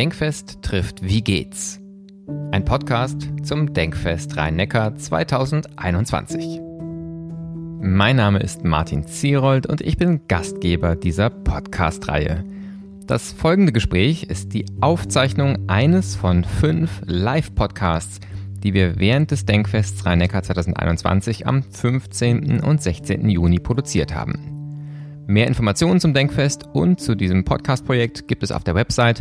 Denkfest trifft Wie geht's? Ein Podcast zum Denkfest Rhein-Neckar 2021. Mein Name ist Martin Zierold und ich bin Gastgeber dieser Podcast-Reihe. Das folgende Gespräch ist die Aufzeichnung eines von fünf Live-Podcasts, die wir während des Denkfests Rhein-Neckar 2021 am 15. und 16. Juni produziert haben. Mehr Informationen zum Denkfest und zu diesem Podcast-Projekt gibt es auf der Website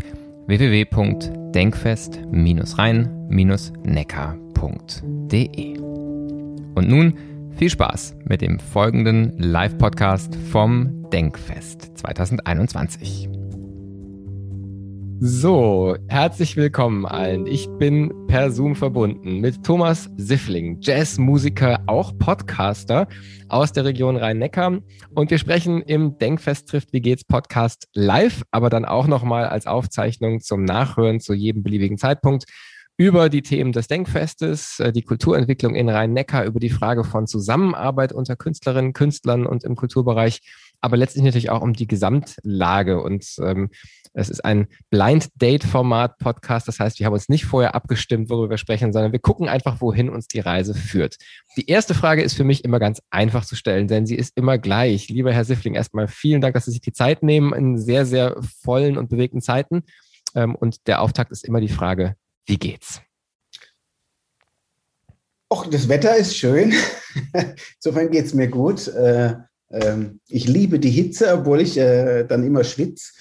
www.denkfest-rhein-neckar.de. Und nun viel Spaß mit dem folgenden Live-Podcast vom Denkfest 2021. So, herzlich willkommen allen. Ich bin per Zoom verbunden mit Thomas Siffling, Jazzmusiker, auch Podcaster aus der Region Rhein-Neckar. Und wir sprechen im Denkfest trifft Wie geht's Podcast live, aber dann auch nochmal als Aufzeichnung zum Nachhören zu jedem beliebigen Zeitpunkt über die Themen des Denkfestes, äh, die Kulturentwicklung in Rhein-Neckar, über die Frage von Zusammenarbeit unter Künstlerinnen, Künstlern und im Kulturbereich, aber letztlich natürlich auch um die Gesamtlage und ähm, es ist ein Blind Date Format Podcast. Das heißt, wir haben uns nicht vorher abgestimmt, worüber wir sprechen, sondern wir gucken einfach, wohin uns die Reise führt. Die erste Frage ist für mich immer ganz einfach zu stellen, denn sie ist immer gleich. Lieber Herr Siffling, erstmal vielen Dank, dass Sie sich die Zeit nehmen in sehr, sehr vollen und bewegten Zeiten. Ähm, und der Auftakt ist immer die Frage, wie geht's? Och, das Wetter ist schön. Insofern geht es mir gut. Äh, ähm, ich liebe die Hitze, obwohl ich äh, dann immer schwitze.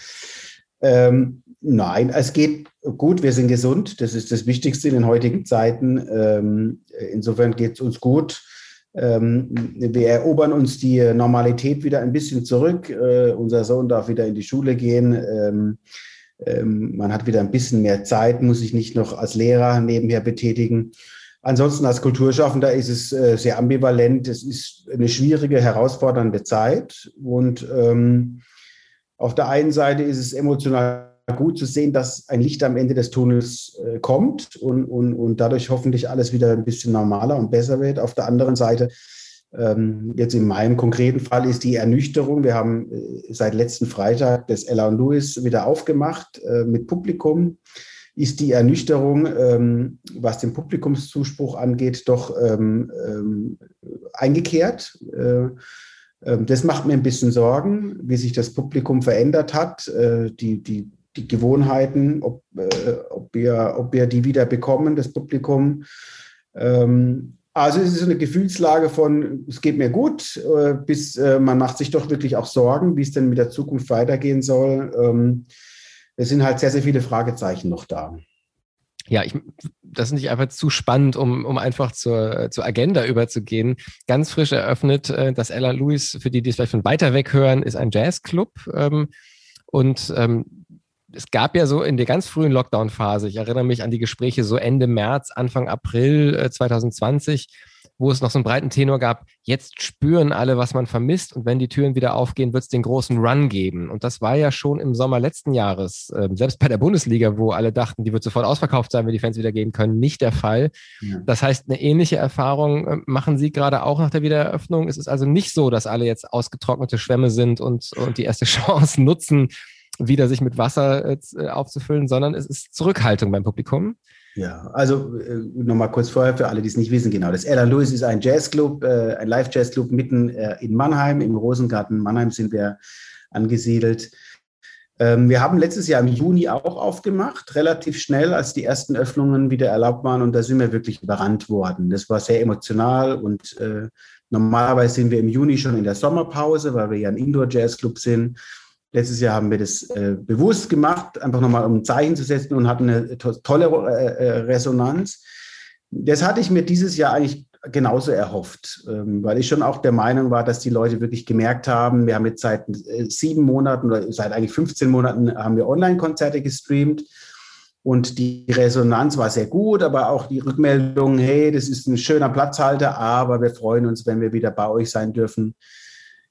Ähm, nein, es geht gut, wir sind gesund. Das ist das Wichtigste in den heutigen Zeiten. Ähm, insofern geht es uns gut. Ähm, wir erobern uns die Normalität wieder ein bisschen zurück. Äh, unser Sohn darf wieder in die Schule gehen. Ähm, ähm, man hat wieder ein bisschen mehr Zeit, muss sich nicht noch als Lehrer nebenher betätigen. Ansonsten als Kulturschaffender ist es äh, sehr ambivalent. Es ist eine schwierige, herausfordernde Zeit und ähm, auf der einen Seite ist es emotional gut zu sehen, dass ein Licht am Ende des Tunnels äh, kommt und, und, und dadurch hoffentlich alles wieder ein bisschen normaler und besser wird. Auf der anderen Seite, ähm, jetzt in meinem konkreten Fall, ist die Ernüchterung. Wir haben äh, seit letzten Freitag das Ella und Louis wieder aufgemacht äh, mit Publikum. Ist die Ernüchterung, ähm, was den Publikumszuspruch angeht, doch ähm, ähm eingekehrt? Äh, ähm, das macht mir ein bisschen Sorgen, wie sich das Publikum verändert hat, äh, die, die, die Gewohnheiten, ob, äh, ob, wir, ob wir die wieder bekommen, das Publikum. Ähm, also es ist eine Gefühlslage von, es geht mir gut, äh, bis man macht sich doch wirklich auch Sorgen, wie es denn mit der Zukunft weitergehen soll. Ähm, es sind halt sehr, sehr viele Fragezeichen noch da ja, ich, das ist nicht einfach zu spannend, um, um einfach zur, zur Agenda überzugehen. Ganz frisch eröffnet, äh, das Ella Louis, für die, die es vielleicht von weiter weg hören, ist ein Jazzclub. Ähm, und ähm, es gab ja so in der ganz frühen Lockdown-Phase, ich erinnere mich an die Gespräche so Ende März, Anfang April äh, 2020, wo es noch so einen breiten Tenor gab, jetzt spüren alle, was man vermisst und wenn die Türen wieder aufgehen, wird es den großen Run geben. Und das war ja schon im Sommer letzten Jahres, äh, selbst bei der Bundesliga, wo alle dachten, die wird sofort ausverkauft sein, wenn die Fans wieder gehen können, nicht der Fall. Ja. Das heißt, eine ähnliche Erfahrung äh, machen Sie gerade auch nach der Wiedereröffnung. Es ist also nicht so, dass alle jetzt ausgetrocknete Schwämme sind und, und die erste Chance nutzen, wieder sich mit Wasser äh, aufzufüllen, sondern es ist Zurückhaltung beim Publikum. Ja, also äh, nochmal kurz vorher für alle, die es nicht wissen, genau. Das Ella Lewis ist ein Jazzclub, äh, ein Live-Jazzclub mitten äh, in Mannheim, im Rosengarten Mannheim sind wir angesiedelt. Ähm, wir haben letztes Jahr im Juni auch aufgemacht, relativ schnell, als die ersten Öffnungen wieder erlaubt waren und da sind wir wirklich überrannt worden. Das war sehr emotional und äh, normalerweise sind wir im Juni schon in der Sommerpause, weil wir ja ein Indoor-Jazzclub sind. Letztes Jahr haben wir das äh, bewusst gemacht, einfach nochmal um ein Zeichen zu setzen und hatten eine to tolle äh, äh, Resonanz. Das hatte ich mir dieses Jahr eigentlich genauso erhofft, ähm, weil ich schon auch der Meinung war, dass die Leute wirklich gemerkt haben, wir haben jetzt seit äh, sieben Monaten oder seit eigentlich 15 Monaten haben wir Online-Konzerte gestreamt und die Resonanz war sehr gut, aber auch die Rückmeldung, hey, das ist ein schöner Platzhalter, aber wir freuen uns, wenn wir wieder bei euch sein dürfen.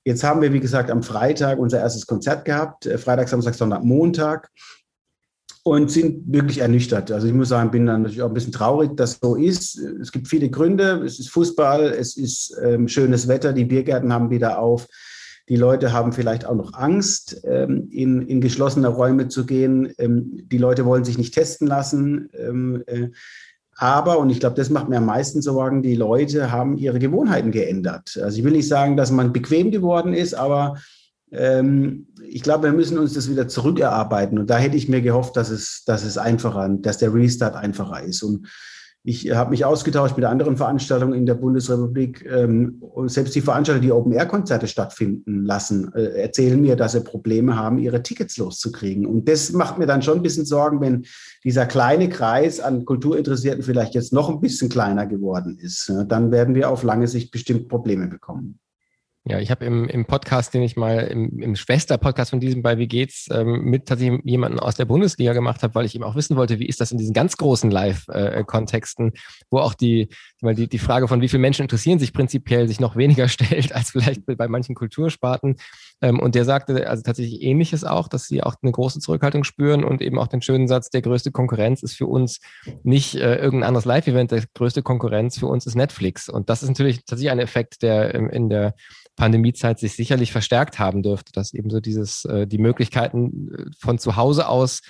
Jetzt haben wir, wie gesagt, am Freitag unser erstes Konzert gehabt, äh, Freitag, Samstag, Sonntag, Montag und sind wirklich ernüchtert. Also ich muss sagen, bin dann natürlich auch ein bisschen traurig, dass so ist. Es gibt viele Gründe. Es ist Fußball, es ist ähm, schönes Wetter, die Biergärten haben wieder auf. Die Leute haben vielleicht auch noch Angst, ähm, in, in geschlossene Räume zu gehen. Ähm, die Leute wollen sich nicht testen lassen. Ähm, äh, aber, und ich glaube, das macht mir am meisten Sorgen, die Leute haben ihre Gewohnheiten geändert. Also ich will nicht sagen, dass man bequem geworden ist, aber ähm, ich glaube, wir müssen uns das wieder zurückerarbeiten. Und da hätte ich mir gehofft, dass es, dass es einfacher, dass der Restart einfacher ist. Und ich habe mich ausgetauscht mit anderen Veranstaltungen in der Bundesrepublik. Ähm, selbst die Veranstalter, die Open-Air-Konzerte stattfinden lassen, äh, erzählen mir, dass sie Probleme haben, ihre Tickets loszukriegen. Und das macht mir dann schon ein bisschen Sorgen, wenn dieser kleine Kreis an Kulturinteressierten vielleicht jetzt noch ein bisschen kleiner geworden ist. Dann werden wir auf lange Sicht bestimmt Probleme bekommen. Ja, ich habe im, im Podcast, den ich mal im, im Schwester-Podcast von diesem bei Wie geht's ähm, mit tatsächlich jemanden aus der Bundesliga gemacht habe, weil ich eben auch wissen wollte, wie ist das in diesen ganz großen Live-Kontexten, wo auch die, die, die Frage von wie viele Menschen interessieren sich prinzipiell sich noch weniger stellt als vielleicht bei manchen Kultursparten. Ähm, und der sagte also tatsächlich Ähnliches auch, dass sie auch eine große Zurückhaltung spüren und eben auch den schönen Satz, der größte Konkurrenz ist für uns nicht äh, irgendein anderes Live-Event, der größte Konkurrenz für uns ist Netflix. Und das ist natürlich tatsächlich ein Effekt, der ähm, in der Pandemiezeit sich sicherlich verstärkt haben dürfte, dass eben so dieses, äh, die Möglichkeiten äh, von zu Hause aus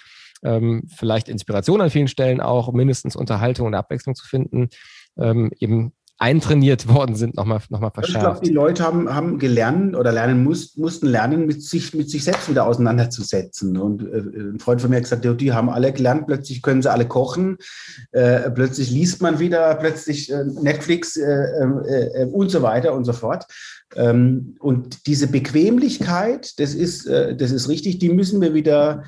ähm, vielleicht Inspiration an vielen Stellen auch, mindestens Unterhaltung und Abwechslung zu finden, ähm, eben eintrainiert worden sind, nochmal noch mal verschärft. Ich glaube, die Leute haben, haben gelernt oder lernen muss, mussten lernen, mit sich, mit sich selbst wieder auseinanderzusetzen. Und äh, ein Freund von mir hat gesagt, die haben alle gelernt, plötzlich können sie alle kochen, äh, plötzlich liest man wieder, plötzlich äh, Netflix äh, und so weiter und so fort. Ähm, und diese Bequemlichkeit, das ist, das ist richtig, die müssen wir wieder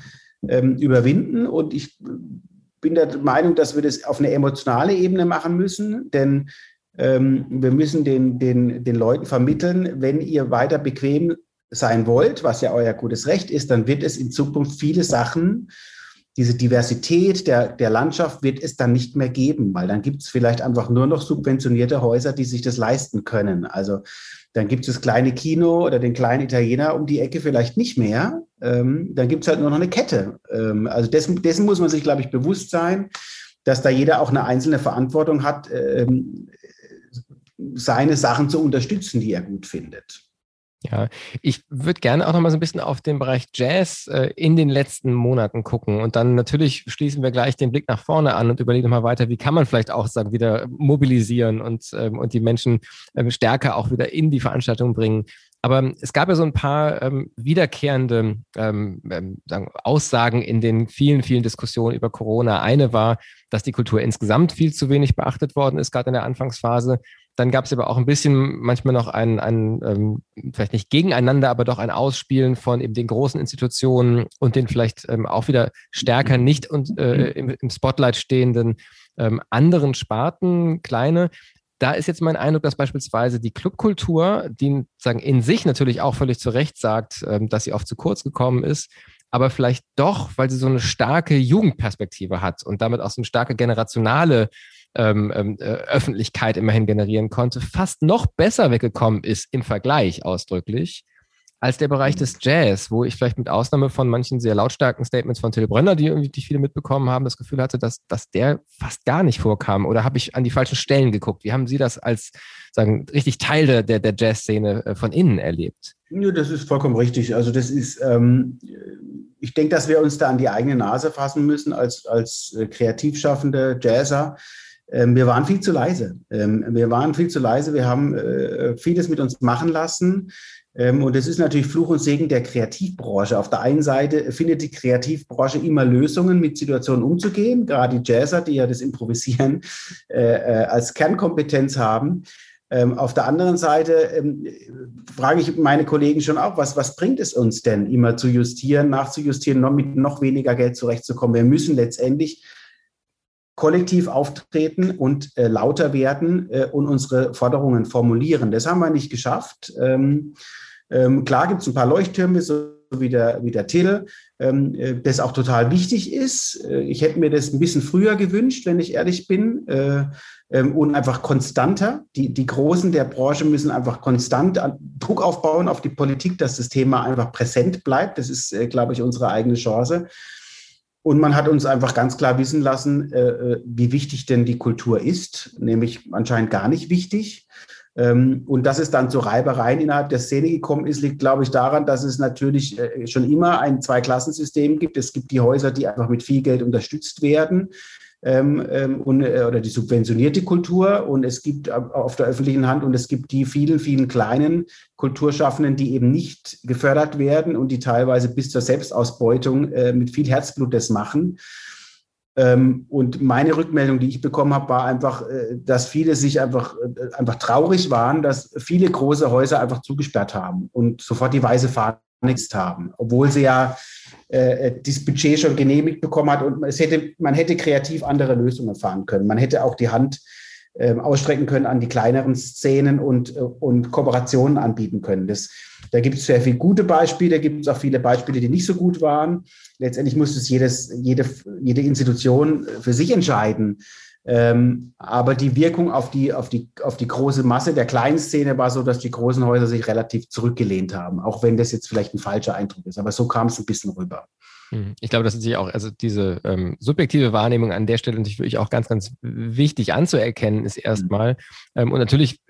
ähm, überwinden. Und ich bin der Meinung, dass wir das auf eine emotionale Ebene machen müssen, denn ähm, wir müssen den, den, den Leuten vermitteln, wenn ihr weiter bequem sein wollt, was ja euer gutes Recht ist, dann wird es in Zukunft viele Sachen, diese Diversität der, der Landschaft wird es dann nicht mehr geben, weil dann gibt es vielleicht einfach nur noch subventionierte Häuser, die sich das leisten können. Also dann gibt es das kleine Kino oder den kleinen Italiener um die Ecke vielleicht nicht mehr. Ähm, dann gibt es halt nur noch eine Kette. Ähm, also dessen, dessen muss man sich, glaube ich, bewusst sein, dass da jeder auch eine einzelne Verantwortung hat, ähm, seine Sachen zu unterstützen, die er gut findet. Ja, ich würde gerne auch noch mal so ein bisschen auf den Bereich Jazz äh, in den letzten Monaten gucken und dann natürlich schließen wir gleich den Blick nach vorne an und überlegen mal weiter, wie kann man vielleicht auch sagen, wieder mobilisieren und, ähm, und die Menschen ähm, stärker auch wieder in die Veranstaltung bringen. Aber es gab ja so ein paar ähm, wiederkehrende ähm, ähm, sagen, Aussagen in den vielen, vielen Diskussionen über Corona. Eine war, dass die Kultur insgesamt viel zu wenig beachtet worden ist, gerade in der Anfangsphase. Dann gab es aber auch ein bisschen manchmal noch ein, ein ähm, vielleicht nicht gegeneinander, aber doch ein Ausspielen von eben den großen Institutionen und den vielleicht ähm, auch wieder stärker nicht und, äh, im, im, Spotlight stehenden ähm, anderen Sparten, kleine. Da ist jetzt mein Eindruck, dass beispielsweise die Clubkultur, die sagen in sich natürlich auch völlig zu Recht sagt, ähm, dass sie oft zu kurz gekommen ist, aber vielleicht doch, weil sie so eine starke Jugendperspektive hat und damit auch so eine starke generationale ähm, ähm äh, Öffentlichkeit immerhin generieren konnte, fast noch besser weggekommen ist im Vergleich ausdrücklich als der Bereich des Jazz, wo ich vielleicht mit Ausnahme von manchen sehr lautstarken Statements von Till Brönner, die irgendwie die viele mitbekommen haben, das Gefühl hatte, dass, dass der fast gar nicht vorkam. Oder habe ich an die falschen Stellen geguckt? Wie haben Sie das als sagen richtig Teil der, der, der Jazzszene äh, von innen erlebt? Ja, das ist vollkommen richtig. Also das ist, ähm, ich denke, dass wir uns da an die eigene Nase fassen müssen als, als äh, kreativ schaffende Jazzer. Ähm, wir waren viel zu leise. Ähm, wir waren viel zu leise. Wir haben äh, vieles mit uns machen lassen. Ähm, und es ist natürlich Fluch und Segen der Kreativbranche. Auf der einen Seite findet die Kreativbranche immer Lösungen, mit Situationen umzugehen, gerade die Jazzer, die ja das Improvisieren äh, äh, als Kernkompetenz haben. Auf der anderen Seite frage ich meine Kollegen schon auch, was, was bringt es uns denn, immer zu justieren, nachzujustieren, noch mit noch weniger Geld zurechtzukommen? Wir müssen letztendlich kollektiv auftreten und äh, lauter werden äh, und unsere Forderungen formulieren. Das haben wir nicht geschafft. Ähm, ähm, klar gibt es ein paar Leuchttürme, so wie der, wie der Till, ähm, äh, das auch total wichtig ist. Äh, ich hätte mir das ein bisschen früher gewünscht, wenn ich ehrlich bin, äh, ähm, und einfach konstanter. Die, die Großen der Branche müssen einfach konstant Druck aufbauen auf die Politik, dass das Thema einfach präsent bleibt. Das ist, äh, glaube ich, unsere eigene Chance. Und man hat uns einfach ganz klar wissen lassen, äh, wie wichtig denn die Kultur ist, nämlich anscheinend gar nicht wichtig. Ähm, und dass es dann zu Reibereien innerhalb der Szene gekommen ist, liegt, glaube ich, daran, dass es natürlich äh, schon immer ein Zweiklassensystem gibt. Es gibt die Häuser, die einfach mit viel Geld unterstützt werden ähm, ähm, und, äh, oder die subventionierte Kultur und es gibt auf der öffentlichen Hand und es gibt die vielen, vielen kleinen Kulturschaffenden, die eben nicht gefördert werden und die teilweise bis zur Selbstausbeutung äh, mit viel Herzblut das machen. Ähm, und meine Rückmeldung, die ich bekommen habe, war einfach, äh, dass viele sich einfach, äh, einfach traurig waren, dass viele große Häuser einfach zugesperrt haben und sofort die weiße Fahne haben, obwohl sie ja äh, das Budget schon genehmigt bekommen hat und es hätte, man hätte kreativ andere Lösungen fahren können. Man hätte auch die Hand äh, ausstrecken können an die kleineren Szenen und, äh, und Kooperationen anbieten können. Das, da gibt es sehr viele gute Beispiele, da gibt es auch viele Beispiele, die nicht so gut waren. Letztendlich muss es jedes, jede, jede Institution für sich entscheiden. Ähm, aber die Wirkung auf die, auf, die, auf die große Masse der kleinen Szene war so, dass die großen Häuser sich relativ zurückgelehnt haben, auch wenn das jetzt vielleicht ein falscher Eindruck ist. Aber so kam es ein bisschen rüber. Hm. Ich glaube, das ist sich auch, also diese ähm, subjektive Wahrnehmung an der Stelle natürlich wirklich auch ganz, ganz wichtig anzuerkennen, ist erstmal. Ähm, und natürlich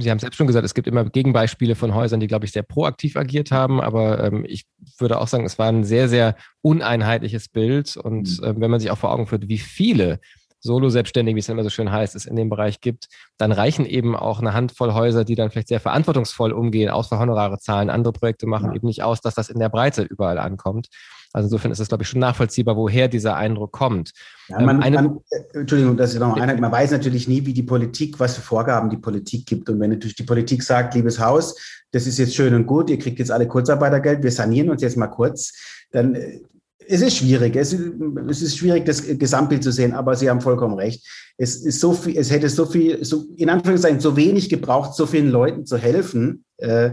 Sie haben selbst schon gesagt, es gibt immer Gegenbeispiele von Häusern, die, glaube ich, sehr proaktiv agiert haben. Aber ähm, ich würde auch sagen, es war ein sehr, sehr uneinheitliches Bild. Und äh, wenn man sich auch vor Augen führt, wie viele Solo-Selbstständigen, wie es immer so schön heißt, es in dem Bereich gibt, dann reichen eben auch eine Handvoll Häuser, die dann vielleicht sehr verantwortungsvoll umgehen, außer Honorare zahlen, andere Projekte machen, ja. eben nicht aus, dass das in der Breite überall ankommt. Also insofern ist es, glaube ich, schon nachvollziehbar, woher dieser Eindruck kommt. Ja, man, ähm, man, äh, Entschuldigung, dass ich noch einhalte. Man weiß natürlich nie, wie die Politik, was für Vorgaben die Politik gibt. Und wenn natürlich die Politik sagt, liebes Haus, das ist jetzt schön und gut, ihr kriegt jetzt alle Kurzarbeitergeld, wir sanieren uns jetzt mal kurz, dann äh, es ist schwierig. Es, es, ist schwierig, das Gesamtbild zu sehen, aber Sie haben vollkommen recht. Es ist so viel, es hätte so viel, so, in Anführungszeichen, so wenig gebraucht, so vielen Leuten zu helfen. Äh,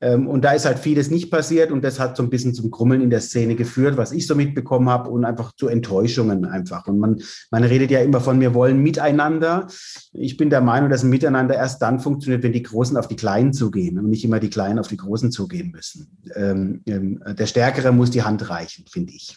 und da ist halt vieles nicht passiert und das hat so ein bisschen zum Krummeln in der Szene geführt, was ich so mitbekommen habe und einfach zu Enttäuschungen einfach. Und man, man redet ja immer von, wir wollen miteinander. Ich bin der Meinung, dass ein Miteinander erst dann funktioniert, wenn die Großen auf die Kleinen zugehen und nicht immer die Kleinen auf die Großen zugehen müssen. Ähm, ähm, der Stärkere muss die Hand reichen, finde ich.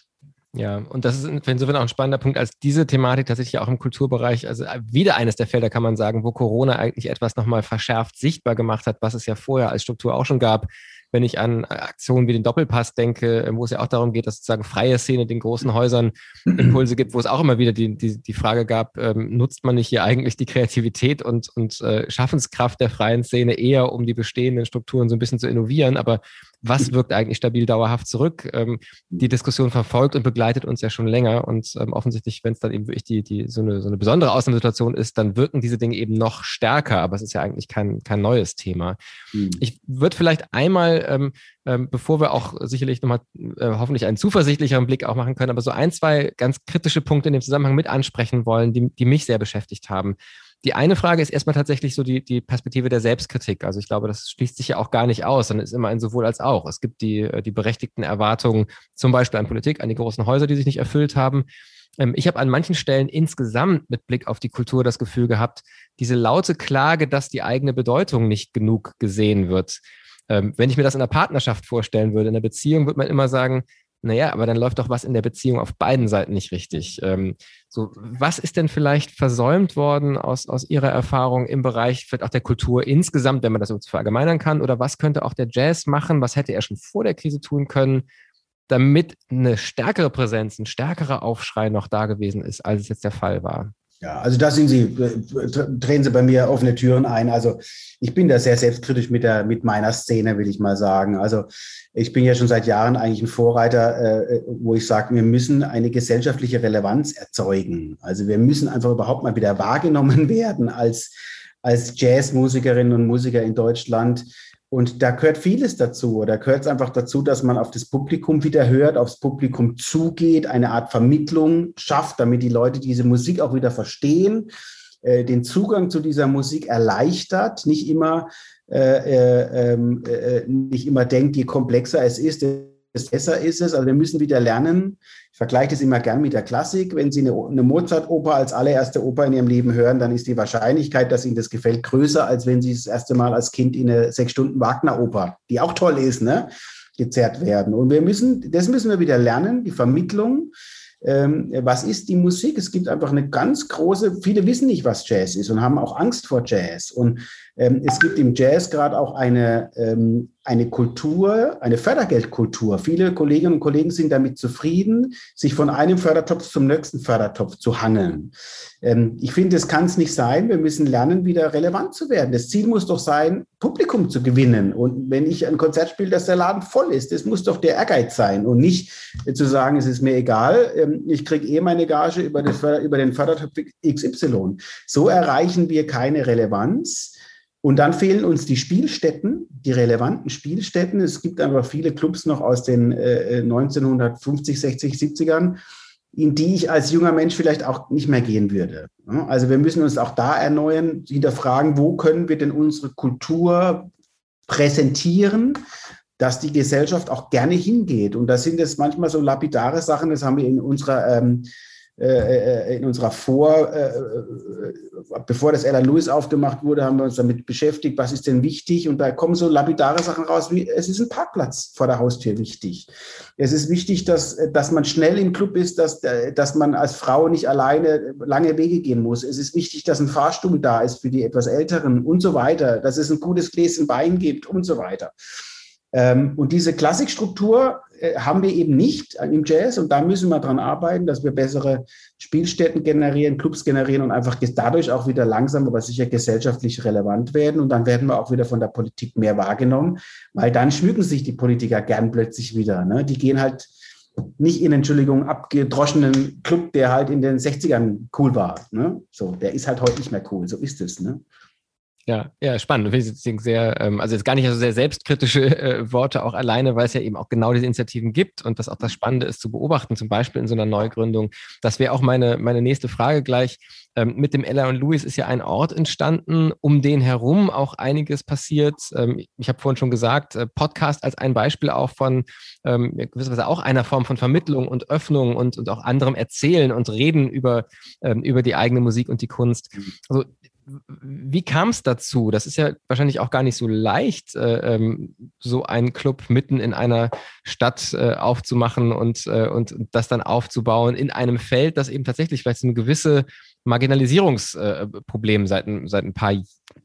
Ja, und das ist insofern auch ein spannender Punkt, als diese Thematik tatsächlich auch im Kulturbereich, also äh, wieder eines der Felder kann man sagen, wo Corona eigentlich etwas nochmal verschärft sichtbar gemacht hat, was es ja vorher als Struktur auch schon gab, wenn ich an Aktionen wie den Doppelpass denke, wo es ja auch darum geht, dass sozusagen freie Szene den großen Häusern Impulse gibt, wo es auch immer wieder die, die, die Frage gab, ähm, nutzt man nicht hier eigentlich die Kreativität und, und äh, Schaffenskraft der freien Szene eher, um die bestehenden Strukturen so ein bisschen zu innovieren, aber was wirkt eigentlich stabil dauerhaft zurück? Ähm, die Diskussion verfolgt und begleitet uns ja schon länger und ähm, offensichtlich, wenn es dann eben wirklich die, die, so, eine, so eine besondere Ausnahmesituation ist, dann wirken diese Dinge eben noch stärker, aber es ist ja eigentlich kein, kein neues Thema. Mhm. Ich würde vielleicht einmal ähm, ähm, bevor wir auch sicherlich nochmal äh, hoffentlich einen zuversichtlicheren Blick auch machen können, aber so ein, zwei ganz kritische Punkte in dem Zusammenhang mit ansprechen wollen, die, die mich sehr beschäftigt haben. Die eine Frage ist erstmal tatsächlich so die, die Perspektive der Selbstkritik. Also ich glaube, das schließt sich ja auch gar nicht aus, sondern ist immer ein sowohl als auch. Es gibt die, äh, die berechtigten Erwartungen, zum Beispiel an Politik, an die großen Häuser, die sich nicht erfüllt haben. Ähm, ich habe an manchen Stellen insgesamt mit Blick auf die Kultur das Gefühl gehabt, diese laute Klage, dass die eigene Bedeutung nicht genug gesehen wird, ähm, wenn ich mir das in der Partnerschaft vorstellen würde, in der Beziehung, würde man immer sagen, naja, aber dann läuft doch was in der Beziehung auf beiden Seiten nicht richtig. Ähm, so, was ist denn vielleicht versäumt worden aus, aus Ihrer Erfahrung im Bereich vielleicht auch der Kultur insgesamt, wenn man das so verallgemeinern kann? Oder was könnte auch der Jazz machen? Was hätte er schon vor der Krise tun können, damit eine stärkere Präsenz, ein stärkerer Aufschrei noch da gewesen ist, als es jetzt der Fall war? Ja, also da sind Sie, äh, drehen Sie bei mir offene Türen ein. Also ich bin da sehr selbstkritisch mit der, mit meiner Szene, will ich mal sagen. Also ich bin ja schon seit Jahren eigentlich ein Vorreiter, äh, wo ich sage, wir müssen eine gesellschaftliche Relevanz erzeugen. Also wir müssen einfach überhaupt mal wieder wahrgenommen werden als, als Jazzmusikerinnen und Musiker in Deutschland und da gehört vieles dazu. Da gehört es einfach dazu, dass man auf das Publikum wieder hört, aufs Publikum zugeht, eine Art Vermittlung schafft, damit die Leute diese Musik auch wieder verstehen, äh, den Zugang zu dieser Musik erleichtert, nicht immer, äh, äh, ähm, äh nicht immer denkt, je komplexer es ist, desto besser ist es. Also wir müssen wieder lernen, ich vergleiche das immer gern mit der Klassik. Wenn Sie eine, eine Mozart-Oper als allererste Oper in Ihrem Leben hören, dann ist die Wahrscheinlichkeit, dass Ihnen das gefällt, größer, als wenn Sie das erste Mal als Kind in eine sechs Stunden Wagner-Oper, die auch toll ist, ne, gezerrt werden. Und wir müssen, das müssen wir wieder lernen, die Vermittlung ähm, was ist die Musik? Es gibt einfach eine ganz große, viele wissen nicht, was Jazz ist und haben auch Angst vor Jazz. Und ähm, es gibt im Jazz gerade auch eine, ähm, eine Kultur, eine Fördergeldkultur. Viele Kolleginnen und Kollegen sind damit zufrieden, sich von einem Fördertopf zum nächsten Fördertopf zu hangeln. Ähm, ich finde, das kann es nicht sein. Wir müssen lernen, wieder relevant zu werden. Das Ziel muss doch sein, Publikum zu gewinnen. Und wenn ich ein Konzert spiele, dass der Laden voll ist, das muss doch der Ehrgeiz sein und nicht zu sagen, es ist mir egal, ähm, ich kriege eh meine Gage über, über den Fördertopf XY. So erreichen wir keine Relevanz. Und dann fehlen uns die Spielstätten, die relevanten Spielstätten. Es gibt aber viele Clubs noch aus den äh, 1950, 60, 70ern, in die ich als junger Mensch vielleicht auch nicht mehr gehen würde. Also wir müssen uns auch da erneuern, hinterfragen, wo können wir denn unsere Kultur präsentieren, dass die Gesellschaft auch gerne hingeht. Und da sind es manchmal so lapidare Sachen, das haben wir in unserer ähm, äh, in unserer Vor, äh, bevor das Ella Lewis aufgemacht wurde, haben wir uns damit beschäftigt, was ist denn wichtig? Und da kommen so lapidare Sachen raus, wie es ist ein Parkplatz vor der Haustür wichtig. Es ist wichtig, dass, dass man schnell im Club ist, dass, dass man als Frau nicht alleine lange Wege gehen muss. Es ist wichtig, dass ein Fahrstuhl da ist für die etwas Älteren und so weiter, dass es ein gutes Gläschen Wein gibt und so weiter. Ähm, und diese Klassikstruktur äh, haben wir eben nicht im Jazz und da müssen wir dran arbeiten, dass wir bessere Spielstätten generieren, Clubs generieren und einfach dadurch auch wieder langsam, aber sicher gesellschaftlich relevant werden und dann werden wir auch wieder von der Politik mehr wahrgenommen, weil dann schmücken sich die Politiker gern plötzlich wieder. Ne? Die gehen halt nicht in, Entschuldigung, abgedroschenen Club, der halt in den 60ern cool war. Ne? So, der ist halt heute nicht mehr cool, so ist es. Ne? Ja, ja, spannend. Deswegen sehr, ähm, also jetzt gar nicht so sehr selbstkritische äh, Worte auch alleine, weil es ja eben auch genau diese Initiativen gibt und das auch das Spannende ist zu beobachten, zum Beispiel in so einer Neugründung. Das wäre auch meine, meine nächste Frage gleich. Ähm, mit dem Ella und Louis ist ja ein Ort entstanden, um den herum auch einiges passiert. Ähm, ich habe vorhin schon gesagt, äh, Podcast als ein Beispiel auch von ähm, gewisserweise auch einer Form von Vermittlung und Öffnung und, und auch anderem Erzählen und Reden über, ähm, über die eigene Musik und die Kunst. Mhm. Also wie kam es dazu? Das ist ja wahrscheinlich auch gar nicht so leicht, äh, ähm, so einen Club mitten in einer Stadt äh, aufzumachen und, äh, und das dann aufzubauen in einem Feld, das eben tatsächlich vielleicht so eine gewisse Marginalisierungsproblem seit, seit ein paar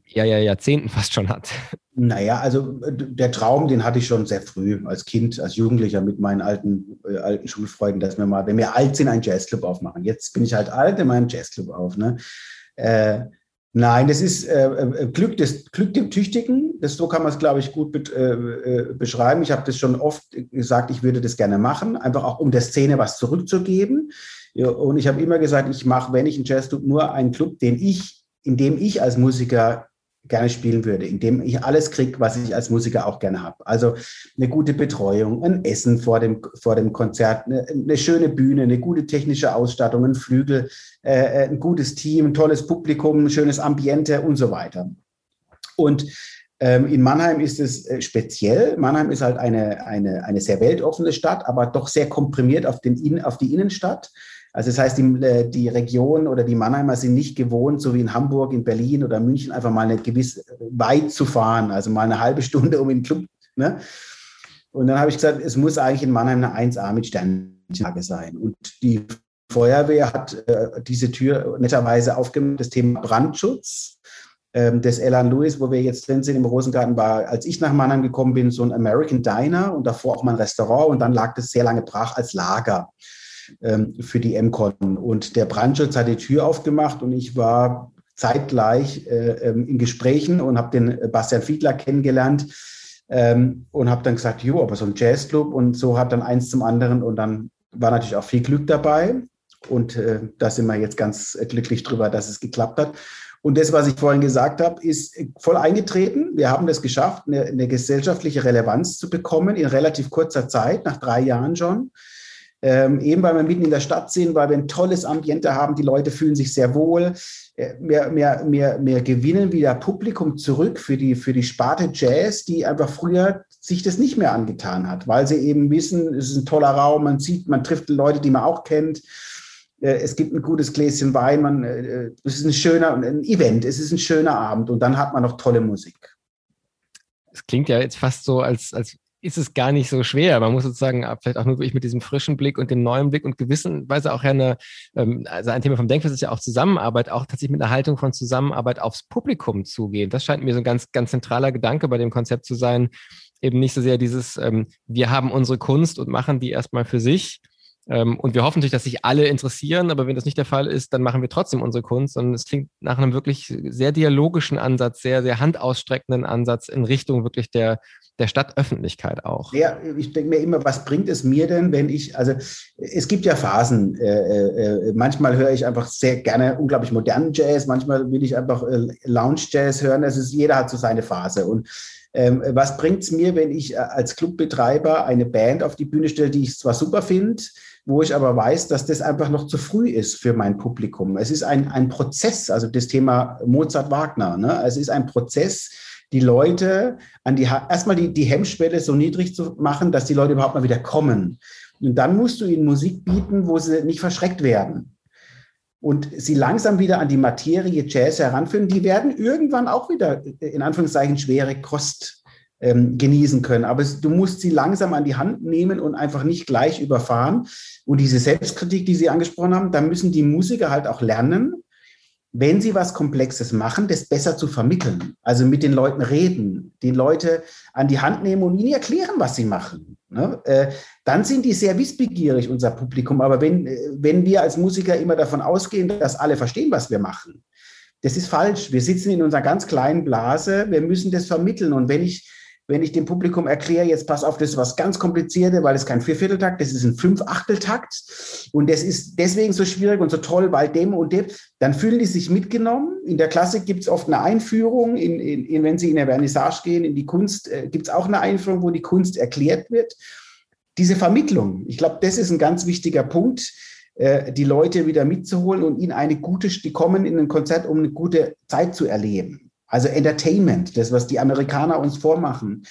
ja, ja, Jahrzehnten fast schon hat. Naja, also der Traum, den hatte ich schon sehr früh als Kind, als Jugendlicher mit meinen alten, äh, alten Schulfreunden, dass wir mal, wenn wir alt sind, einen Jazzclub aufmachen. Jetzt bin ich halt alt in meinem Jazzclub auf. Ne? Äh, Nein, das ist äh, äh, Glück, des, Glück dem Tüchtigen. Das, so kann man es, glaube ich, gut be äh, äh, beschreiben. Ich habe das schon oft gesagt, ich würde das gerne machen, einfach auch um der Szene was zurückzugeben. Und ich habe immer gesagt, ich mache, wenn ich einen Jazzclub, nur einen Club, den ich, in dem ich als Musiker gerne spielen würde, indem ich alles kriege, was ich als Musiker auch gerne habe. Also eine gute Betreuung, ein Essen vor dem, vor dem Konzert, eine, eine schöne Bühne, eine gute technische Ausstattung, ein Flügel, äh, ein gutes Team, ein tolles Publikum, ein schönes Ambiente und so weiter. Und ähm, in Mannheim ist es äh, speziell. Mannheim ist halt eine, eine, eine sehr weltoffene Stadt, aber doch sehr komprimiert auf, den, auf die Innenstadt. Also das heißt, die, äh, die Region oder die Mannheimer sind nicht gewohnt, so wie in Hamburg, in Berlin oder München, einfach mal eine gewisse weit zu fahren, also mal eine halbe Stunde um den Club. Ne? Und dann habe ich gesagt, es muss eigentlich in Mannheim eine 1A mit Sternlage sein. Und die Feuerwehr hat äh, diese Tür netterweise aufgemacht, das Thema Brandschutz ähm, des Elan Lewis, wo wir jetzt drin sind im Rosengarten, war, als ich nach Mannheim gekommen bin, so ein American Diner und davor auch mal ein Restaurant und dann lag das sehr lange brach als Lager für die MCON. Und der Brandschutz hat die Tür aufgemacht und ich war zeitgleich äh, ähm, in Gesprächen und habe den Bastian Fiedler kennengelernt ähm, und habe dann gesagt, jo, aber so ein Jazzclub und so hat dann eins zum anderen und dann war natürlich auch viel Glück dabei und äh, da sind wir jetzt ganz glücklich drüber, dass es geklappt hat. Und das, was ich vorhin gesagt habe, ist voll eingetreten. Wir haben das geschafft, eine, eine gesellschaftliche Relevanz zu bekommen in relativ kurzer Zeit, nach drei Jahren schon. Ähm, eben weil wir mitten in der Stadt sind, weil wir ein tolles Ambiente haben, die Leute fühlen sich sehr wohl. Äh, wir, wir, wir, wir gewinnen wieder Publikum zurück für die, für die Sparte Jazz, die einfach früher sich das nicht mehr angetan hat, weil sie eben wissen, es ist ein toller Raum, man sieht, man trifft Leute, die man auch kennt. Äh, es gibt ein gutes Gläschen Wein, man, äh, es ist ein schöner ein Event, es ist ein schöner Abend und dann hat man noch tolle Musik. Es klingt ja jetzt fast so, als, als ist es gar nicht so schwer. Man muss sozusagen vielleicht auch nur wirklich mit diesem frischen Blick und dem neuen Blick und gewissenweise auch eine, ähm, also ein Thema vom Denkfest ist ja auch Zusammenarbeit, auch tatsächlich mit einer Haltung von Zusammenarbeit aufs Publikum zugehen. Das scheint mir so ein ganz, ganz zentraler Gedanke bei dem Konzept zu sein. Eben nicht so sehr dieses, ähm, wir haben unsere Kunst und machen die erstmal für sich, und wir hoffen natürlich, dass sich alle interessieren, aber wenn das nicht der Fall ist, dann machen wir trotzdem unsere Kunst. Und es klingt nach einem wirklich sehr dialogischen Ansatz, sehr, sehr handausstreckenden Ansatz in Richtung wirklich der, der Stadtöffentlichkeit auch. Ja, ich denke mir immer, was bringt es mir denn, wenn ich, also es gibt ja Phasen. Äh, äh, manchmal höre ich einfach sehr gerne unglaublich modernen Jazz, manchmal will ich einfach äh, Lounge-Jazz hören. Das ist, jeder hat so seine Phase. Und ähm, was bringt es mir, wenn ich äh, als Clubbetreiber eine Band auf die Bühne stelle, die ich zwar super finde, wo ich aber weiß, dass das einfach noch zu früh ist für mein Publikum. Es ist ein, ein Prozess, also das Thema Mozart-Wagner. Ne? Es ist ein Prozess, die Leute an die, erstmal die, die Hemmschwelle so niedrig zu machen, dass die Leute überhaupt mal wieder kommen. Und dann musst du ihnen Musik bieten, wo sie nicht verschreckt werden. Und sie langsam wieder an die Materie Jazz heranführen. Die werden irgendwann auch wieder, in Anführungszeichen, schwere Kost ähm, genießen können. Aber es, du musst sie langsam an die Hand nehmen und einfach nicht gleich überfahren. Und diese Selbstkritik, die Sie angesprochen haben, da müssen die Musiker halt auch lernen, wenn sie was Komplexes machen, das besser zu vermitteln. Also mit den Leuten reden, die Leute an die Hand nehmen und ihnen erklären, was sie machen. Ne? Äh, dann sind die sehr wissbegierig, unser Publikum. Aber wenn, äh, wenn wir als Musiker immer davon ausgehen, dass alle verstehen, was wir machen, das ist falsch. Wir sitzen in unserer ganz kleinen Blase, wir müssen das vermitteln. Und wenn ich wenn ich dem Publikum erkläre, jetzt pass auf, das ist was ganz Kompliziertes, weil es kein Viervierteltakt, das ist ein Fünfachteltakt und das ist deswegen so schwierig und so toll, weil dem und dem, dann fühlen die sich mitgenommen. In der Klassik gibt es oft eine Einführung, in, in, in, wenn sie in der Vernissage gehen, in die Kunst, äh, gibt es auch eine Einführung, wo die Kunst erklärt wird. Diese Vermittlung, ich glaube, das ist ein ganz wichtiger Punkt, äh, die Leute wieder mitzuholen und ihnen eine gute, die kommen in ein Konzert, um eine gute Zeit zu erleben. Also Entertainment, das, was die Amerikaner uns vormachen.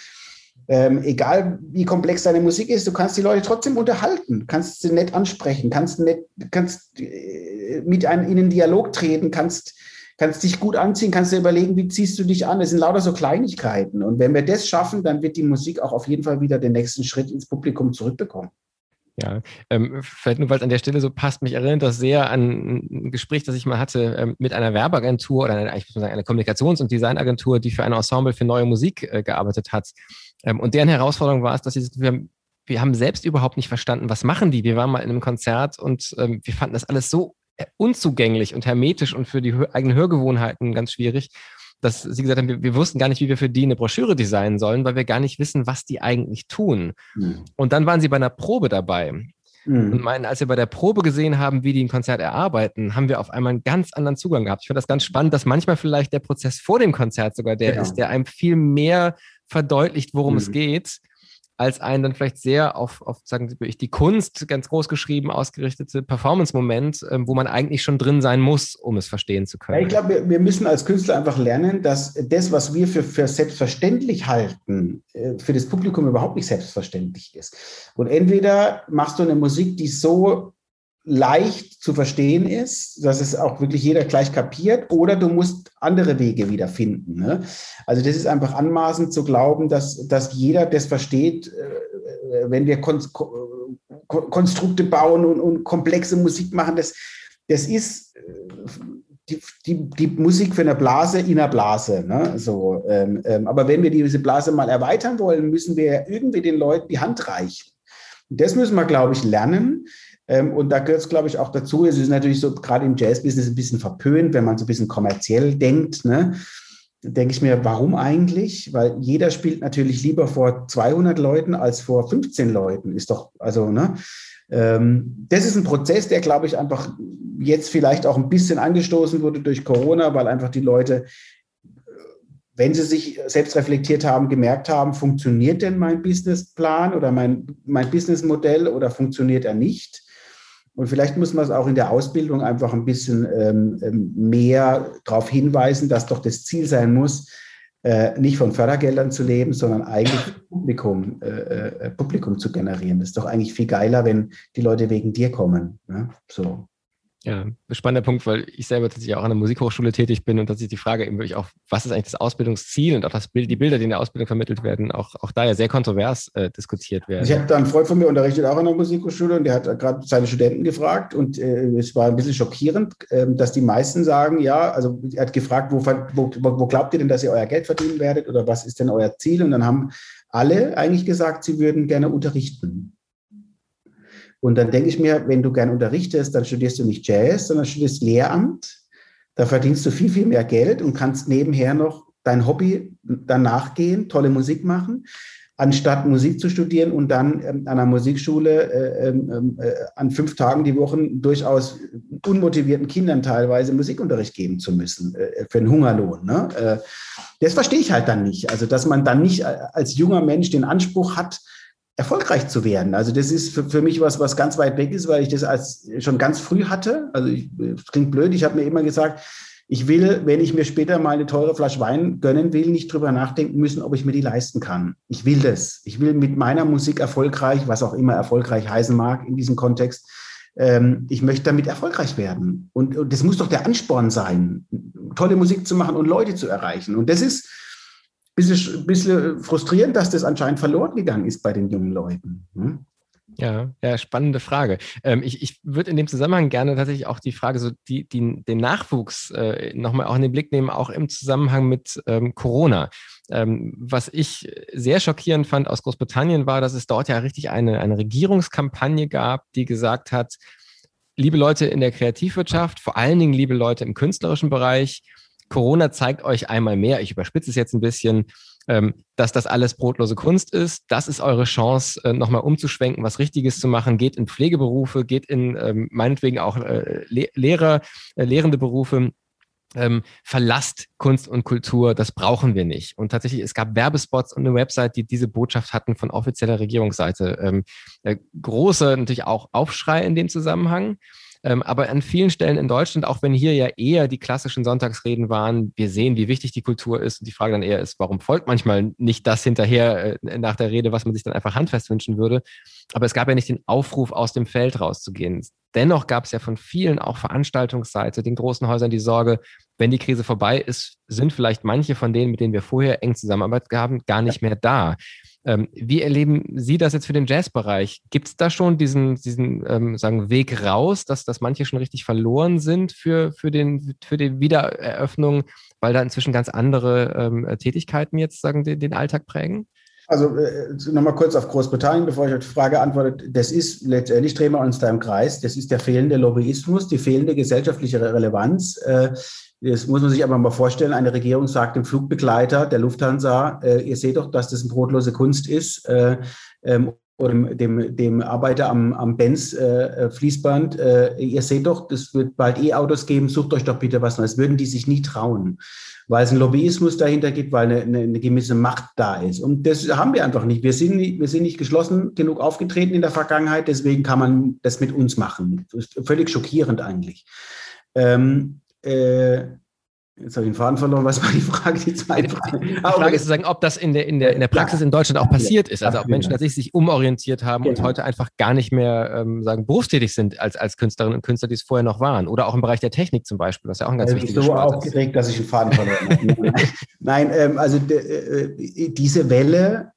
Ähm, egal wie komplex deine Musik ist, du kannst die Leute trotzdem unterhalten, kannst sie nett ansprechen, kannst, nett, kannst äh, mit einem in einen Dialog treten, kannst, kannst dich gut anziehen, kannst dir überlegen, wie ziehst du dich an. Es sind lauter so Kleinigkeiten. Und wenn wir das schaffen, dann wird die Musik auch auf jeden Fall wieder den nächsten Schritt ins Publikum zurückbekommen. Ja, ähm, vielleicht nur, weil es an der Stelle so passt, mich erinnert das sehr an ein Gespräch, das ich mal hatte ähm, mit einer Werbeagentur oder eine, eigentlich muss sagen, eine Kommunikations- und Designagentur, die für ein Ensemble für neue Musik äh, gearbeitet hat. Ähm, und deren Herausforderung war es, dass sie, wir, wir haben selbst überhaupt nicht verstanden, was machen die. Wir waren mal in einem Konzert und ähm, wir fanden das alles so unzugänglich und hermetisch und für die eigenen Hörgewohnheiten ganz schwierig dass sie gesagt haben, wir, wir, wussten gar nicht, wie wir für die eine Broschüre designen sollen, weil wir gar nicht wissen, was die eigentlich tun. Mhm. Und dann waren sie bei einer Probe dabei. Mhm. Und meinen, als wir bei der Probe gesehen haben, wie die ein Konzert erarbeiten, haben wir auf einmal einen ganz anderen Zugang gehabt. Ich finde das ganz spannend, dass manchmal vielleicht der Prozess vor dem Konzert sogar der genau. ist, der einem viel mehr verdeutlicht, worum mhm. es geht, als ein dann vielleicht sehr auf, auf sagen Sie, die Kunst ganz groß geschrieben ausgerichtete Performance-Moment, ähm, wo man eigentlich schon drin sein muss, um es verstehen zu können. Ja, ich glaube, wir, wir, müssen als Künstler einfach lernen, dass das, was wir für, für selbstverständlich halten, äh, für das Publikum überhaupt nicht selbstverständlich ist. Und entweder machst du eine Musik, die so leicht zu verstehen ist, dass es auch wirklich jeder gleich kapiert, oder du musst andere Wege wieder finden. Ne? Also das ist einfach anmaßend zu glauben, dass, dass jeder das versteht, äh, wenn wir Kon Konstrukte bauen und, und, komplexe Musik machen. Das, das ist äh, die, die, die Musik für eine Blase in einer Blase. Ne? So, ähm, ähm, aber wenn wir diese Blase mal erweitern wollen, müssen wir irgendwie den Leuten die Hand reichen. Und das müssen wir, glaube ich, lernen und da gehört es, glaube ich, auch dazu. Es ist natürlich so, gerade im Jazz-Business ein bisschen verpönt, wenn man so ein bisschen kommerziell denkt. Ne? denke ich mir, warum eigentlich? Weil jeder spielt natürlich lieber vor 200 Leuten als vor 15 Leuten. Ist doch, also, ne? Ähm, das ist ein Prozess, der, glaube ich, einfach jetzt vielleicht auch ein bisschen angestoßen wurde durch Corona, weil einfach die Leute, wenn sie sich selbst reflektiert haben, gemerkt haben, funktioniert denn mein Businessplan oder mein, mein Businessmodell oder funktioniert er nicht? Und vielleicht muss man es auch in der Ausbildung einfach ein bisschen ähm, ähm, mehr darauf hinweisen, dass doch das Ziel sein muss, äh, nicht von Fördergeldern zu leben, sondern eigentlich Publikum, äh, äh, Publikum zu generieren. Das ist doch eigentlich viel geiler, wenn die Leute wegen dir kommen. Ne? So. Ja, spannender Punkt, weil ich selber tatsächlich auch an der Musikhochschule tätig bin und dass ich die Frage eben wirklich auch, was ist eigentlich das Ausbildungsziel und auch das Bild, die Bilder, die in der Ausbildung vermittelt werden, auch, auch da ja sehr kontrovers äh, diskutiert werden. Ich habe da einen Freund von mir unterrichtet auch an der Musikhochschule und der hat gerade seine Studenten gefragt und äh, es war ein bisschen schockierend, äh, dass die meisten sagen, ja, also er hat gefragt, wo, wo, wo glaubt ihr denn, dass ihr euer Geld verdienen werdet oder was ist denn euer Ziel? Und dann haben alle eigentlich gesagt, sie würden gerne unterrichten. Und dann denke ich mir, wenn du gern unterrichtest, dann studierst du nicht Jazz, sondern studierst Lehramt. Da verdienst du viel, viel mehr Geld und kannst nebenher noch dein Hobby danach gehen, tolle Musik machen, anstatt Musik zu studieren und dann ähm, an einer Musikschule äh, ähm, äh, an fünf Tagen die Woche durchaus unmotivierten Kindern teilweise Musikunterricht geben zu müssen äh, für einen Hungerlohn. Ne? Äh, das verstehe ich halt dann nicht. Also, dass man dann nicht äh, als junger Mensch den Anspruch hat, erfolgreich zu werden. Also das ist für, für mich was, was ganz weit weg ist, weil ich das als schon ganz früh hatte. Also ich, klingt blöd, ich habe mir immer gesagt, ich will, wenn ich mir später mal eine teure Flasche Wein gönnen will, nicht drüber nachdenken müssen, ob ich mir die leisten kann. Ich will das. Ich will mit meiner Musik erfolgreich, was auch immer erfolgreich heißen mag in diesem Kontext, ähm, ich möchte damit erfolgreich werden. Und, und das muss doch der Ansporn sein, tolle Musik zu machen und Leute zu erreichen. Und das ist, bisschen, bisschen frustrierend, dass das anscheinend verloren gegangen ist bei den jungen Leuten. Hm? Ja, ja, spannende Frage. Ähm, ich ich würde in dem Zusammenhang gerne tatsächlich auch die Frage, so die, die, den Nachwuchs äh, nochmal auch in den Blick nehmen, auch im Zusammenhang mit ähm, Corona. Ähm, was ich sehr schockierend fand aus Großbritannien war, dass es dort ja richtig eine, eine Regierungskampagne gab, die gesagt hat, liebe Leute in der Kreativwirtschaft, vor allen Dingen liebe Leute im künstlerischen Bereich, Corona zeigt euch einmal mehr, ich überspitze es jetzt ein bisschen, ähm, dass das alles brotlose Kunst ist. Das ist eure Chance, äh, nochmal umzuschwenken, was Richtiges zu machen. Geht in Pflegeberufe, geht in ähm, meinetwegen auch äh, Lehrer, äh, lehrende Berufe. Ähm, verlasst Kunst und Kultur, das brauchen wir nicht. Und tatsächlich, es gab Werbespots und eine Website, die diese Botschaft hatten von offizieller Regierungsseite. Ähm, äh, große natürlich auch Aufschrei in dem Zusammenhang. Ähm, aber an vielen Stellen in Deutschland, auch wenn hier ja eher die klassischen Sonntagsreden waren, wir sehen, wie wichtig die Kultur ist. Und die Frage dann eher ist, warum folgt manchmal nicht das hinterher äh, nach der Rede, was man sich dann einfach handfest wünschen würde. Aber es gab ja nicht den Aufruf, aus dem Feld rauszugehen. Dennoch gab es ja von vielen, auch Veranstaltungsseite, den großen Häusern die Sorge, wenn die Krise vorbei ist, sind vielleicht manche von denen, mit denen wir vorher eng zusammenarbeitet haben, gar nicht mehr da. Ähm, wie erleben Sie das jetzt für den Jazzbereich? Gibt es da schon diesen, diesen ähm, sagen Weg raus, dass, dass manche schon richtig verloren sind für, für, den, für die Wiedereröffnung, weil da inzwischen ganz andere ähm, Tätigkeiten jetzt sagen den, den Alltag prägen? Also äh, nochmal kurz auf Großbritannien, bevor ich auf die Frage antworte. Das ist letztendlich, drehen wir uns da im Kreis, das ist der fehlende Lobbyismus, die fehlende gesellschaftliche Relevanz. Äh, das muss man sich aber mal vorstellen. Eine Regierung sagt dem Flugbegleiter der Lufthansa, äh, ihr seht doch, dass das eine brotlose Kunst ist. Äh, ähm, oder dem, dem Arbeiter am, am Benz äh, Fließband, äh, ihr seht doch, es wird bald E-Autos geben, sucht euch doch bitte was Neues. Würden die sich nie trauen, weil es einen Lobbyismus dahinter gibt, weil eine, eine, eine gewisse Macht da ist. Und das haben wir einfach nicht. Wir sind nicht, wir sind nicht geschlossen genug aufgetreten in der Vergangenheit, deswegen kann man das mit uns machen. völlig schockierend eigentlich. Ähm, äh, Jetzt habe ich den Faden verloren. Was war die Frage? Die zweite Frage. Die Frage ah, ist zu sagen, ob das in der, in der, in der Praxis in Deutschland auch passiert ist. Also ob Menschen tatsächlich sich umorientiert haben und genau. heute einfach gar nicht mehr ähm, sagen, berufstätig sind als, als Künstlerinnen und Künstler, die es vorher noch waren. Oder auch im Bereich der Technik zum Beispiel, was ja auch ein ganz also wichtiges ist. Ich bin so aufgeregt, dass ich den Faden verloren habe. Nein, ähm, also äh, diese Welle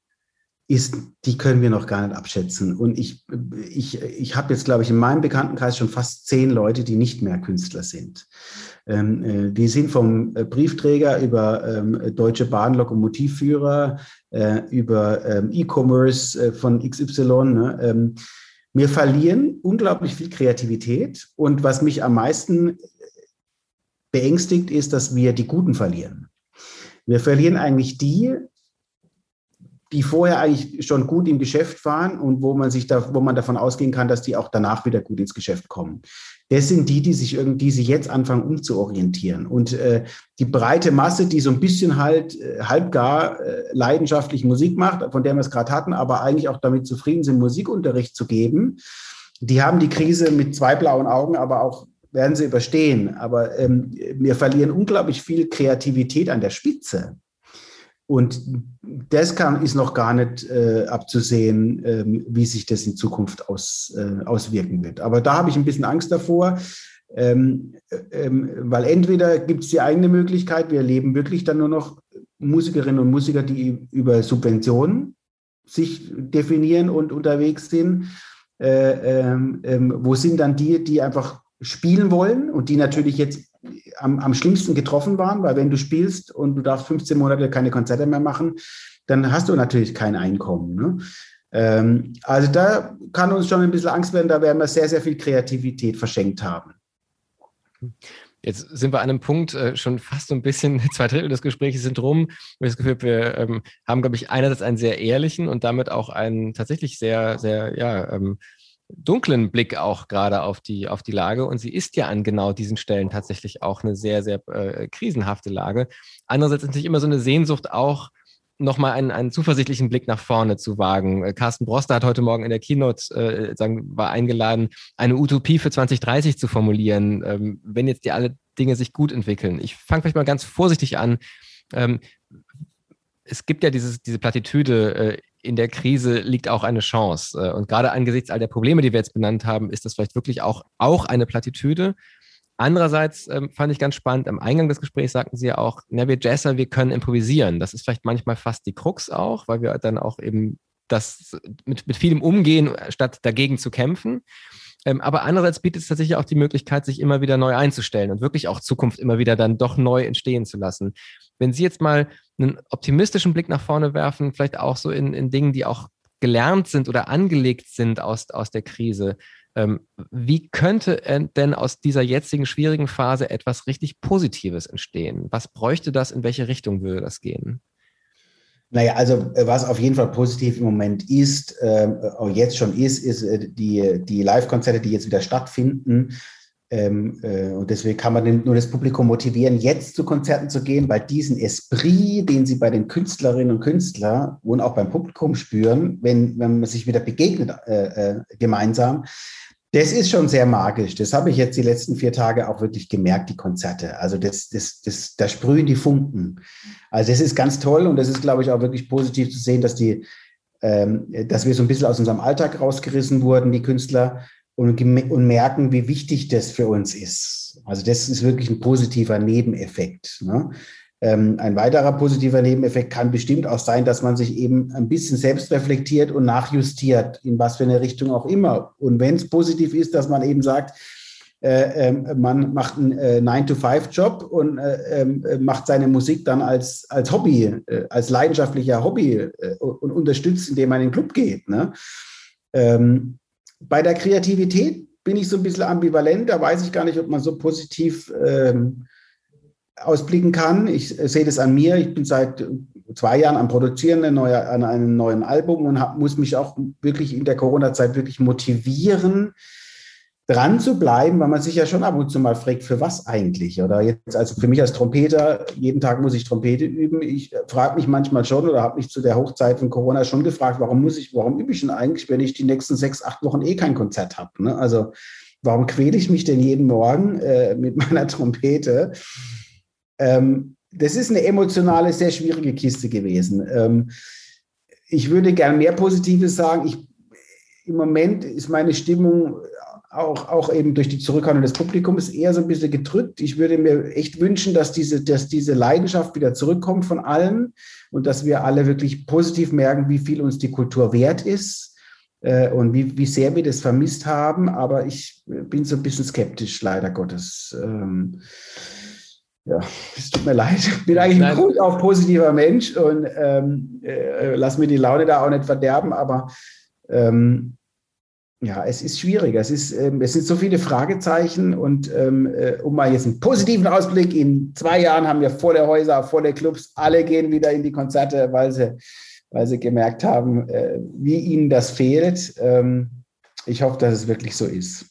ist, die können wir noch gar nicht abschätzen. Und ich, ich, ich habe jetzt, glaube ich, in meinem Bekanntenkreis schon fast zehn Leute, die nicht mehr Künstler sind. Ähm, äh, die sind vom äh, Briefträger über ähm, Deutsche Bahn Lokomotivführer, äh, über ähm, E-Commerce äh, von XY. Ne? Ähm, wir verlieren unglaublich viel Kreativität. Und was mich am meisten beängstigt, ist, dass wir die Guten verlieren. Wir verlieren eigentlich die, die vorher eigentlich schon gut im Geschäft waren und wo man sich da, wo man davon ausgehen kann, dass die auch danach wieder gut ins Geschäft kommen. Das sind die, die sich irgendwie, sich jetzt anfangen umzuorientieren. Und äh, die breite Masse, die so ein bisschen halt äh, halbgar äh, leidenschaftlich Musik macht, von der wir es gerade hatten, aber eigentlich auch damit zufrieden sind, Musikunterricht zu geben, die haben die Krise mit zwei blauen Augen, aber auch werden sie überstehen. Aber ähm, wir verlieren unglaublich viel Kreativität an der Spitze. Und das kann, ist noch gar nicht äh, abzusehen, ähm, wie sich das in Zukunft aus, äh, auswirken wird. Aber da habe ich ein bisschen Angst davor. Ähm, ähm, weil entweder gibt es die eigene Möglichkeit, wir erleben wirklich dann nur noch Musikerinnen und Musiker, die über Subventionen sich definieren und unterwegs sind. Äh, ähm, ähm, wo sind dann die, die einfach spielen wollen und die natürlich jetzt am, am schlimmsten getroffen waren, weil wenn du spielst und du darfst 15 Monate keine Konzerte mehr machen, dann hast du natürlich kein Einkommen. Ne? Ähm, also da kann uns schon ein bisschen Angst werden, da werden wir sehr, sehr viel Kreativität verschenkt haben. Jetzt sind wir an einem Punkt, äh, schon fast so ein bisschen, zwei Drittel des Gesprächs sind rum. Ich habe das Gefühl, wir ähm, haben, glaube ich, einerseits einen sehr ehrlichen und damit auch einen tatsächlich sehr, sehr, ja, ähm, dunklen Blick auch gerade auf die, auf die Lage. Und sie ist ja an genau diesen Stellen tatsächlich auch eine sehr, sehr äh, krisenhafte Lage. Andererseits ist natürlich immer so eine Sehnsucht auch, nochmal einen, einen zuversichtlichen Blick nach vorne zu wagen. Äh, Carsten Broster hat heute Morgen in der Keynote äh, sagen, war eingeladen, eine Utopie für 2030 zu formulieren, ähm, wenn jetzt die alle Dinge sich gut entwickeln. Ich fange vielleicht mal ganz vorsichtig an. Ähm, es gibt ja dieses, diese Plattitüde, äh, in der Krise liegt auch eine Chance. Äh, und gerade angesichts all der Probleme, die wir jetzt benannt haben, ist das vielleicht wirklich auch, auch eine Plattitüde. Andererseits ähm, fand ich ganz spannend, am Eingang des Gesprächs sagten sie ja auch, na, wir Jazzer, wir können improvisieren. Das ist vielleicht manchmal fast die Krux auch, weil wir dann auch eben das mit, mit vielem umgehen, statt dagegen zu kämpfen. Ähm, aber andererseits bietet es tatsächlich auch die Möglichkeit, sich immer wieder neu einzustellen und wirklich auch Zukunft immer wieder dann doch neu entstehen zu lassen. Wenn Sie jetzt mal einen optimistischen Blick nach vorne werfen, vielleicht auch so in, in Dingen, die auch gelernt sind oder angelegt sind aus, aus der Krise, ähm, wie könnte denn aus dieser jetzigen schwierigen Phase etwas richtig Positives entstehen? Was bräuchte das? In welche Richtung würde das gehen? Naja, also äh, was auf jeden Fall positiv im Moment ist, äh, auch jetzt schon ist, ist äh, die, die Live-Konzerte, die jetzt wieder stattfinden. Ähm, äh, und deswegen kann man nur das Publikum motivieren, jetzt zu Konzerten zu gehen, weil diesen Esprit, den sie bei den Künstlerinnen und Künstlern und auch beim Publikum spüren, wenn, wenn man sich wieder begegnet äh, äh gemeinsam, das ist schon sehr magisch. Das habe ich jetzt die letzten vier Tage auch wirklich gemerkt, die Konzerte. Also das, das, das, da sprühen die Funken. Also das ist ganz toll und das ist, glaube ich, auch wirklich positiv zu sehen, dass die, ähm, dass wir so ein bisschen aus unserem Alltag rausgerissen wurden, die Künstler, und, und merken, wie wichtig das für uns ist. Also das ist wirklich ein positiver Nebeneffekt. Ne? Ähm, ein weiterer positiver Nebeneffekt kann bestimmt auch sein, dass man sich eben ein bisschen selbst reflektiert und nachjustiert, in was für eine Richtung auch immer. Und wenn es positiv ist, dass man eben sagt, äh, äh, man macht einen äh, 9-to-5-Job und äh, ähm, macht seine Musik dann als, als Hobby, äh, als leidenschaftlicher Hobby äh, und unterstützt, indem man in den Club geht. Ne? Ähm, bei der Kreativität bin ich so ein bisschen ambivalent, da weiß ich gar nicht, ob man so positiv ähm, ausblicken kann. Ich sehe das an mir. Ich bin seit zwei Jahren am Produzieren eine neue, an einem neuen Album und hab, muss mich auch wirklich in der Corona-Zeit wirklich motivieren, dran zu bleiben, weil man sich ja schon ab und zu mal fragt, für was eigentlich? Oder jetzt, also für mich als Trompeter, jeden Tag muss ich Trompete üben. Ich frage mich manchmal schon oder habe mich zu der Hochzeit von Corona schon gefragt, warum muss ich, warum übe ich denn eigentlich, wenn ich die nächsten sechs, acht Wochen eh kein Konzert habe? Ne? Also warum quäle ich mich denn jeden Morgen äh, mit meiner Trompete? Ähm, das ist eine emotionale, sehr schwierige Kiste gewesen. Ähm, ich würde gern mehr Positives sagen. Ich, Im Moment ist meine Stimmung auch, auch eben durch die Zurückhaltung des Publikums eher so ein bisschen gedrückt. Ich würde mir echt wünschen, dass diese, dass diese Leidenschaft wieder zurückkommt von allen und dass wir alle wirklich positiv merken, wie viel uns die Kultur wert ist äh, und wie, wie sehr wir das vermisst haben. Aber ich bin so ein bisschen skeptisch, leider Gottes. Ähm, ja, es tut mir leid. Ich bin eigentlich ein gut auf positiver Mensch und ähm, äh, lass mir die Laune da auch nicht verderben, aber ähm, ja, es ist schwierig. Es, ist, ähm, es sind so viele Fragezeichen und ähm, äh, um mal jetzt einen positiven Ausblick, in zwei Jahren haben wir volle Häuser, volle Clubs, alle gehen wieder in die Konzerte, weil sie, weil sie gemerkt haben, äh, wie ihnen das fehlt. Ähm, ich hoffe, dass es wirklich so ist.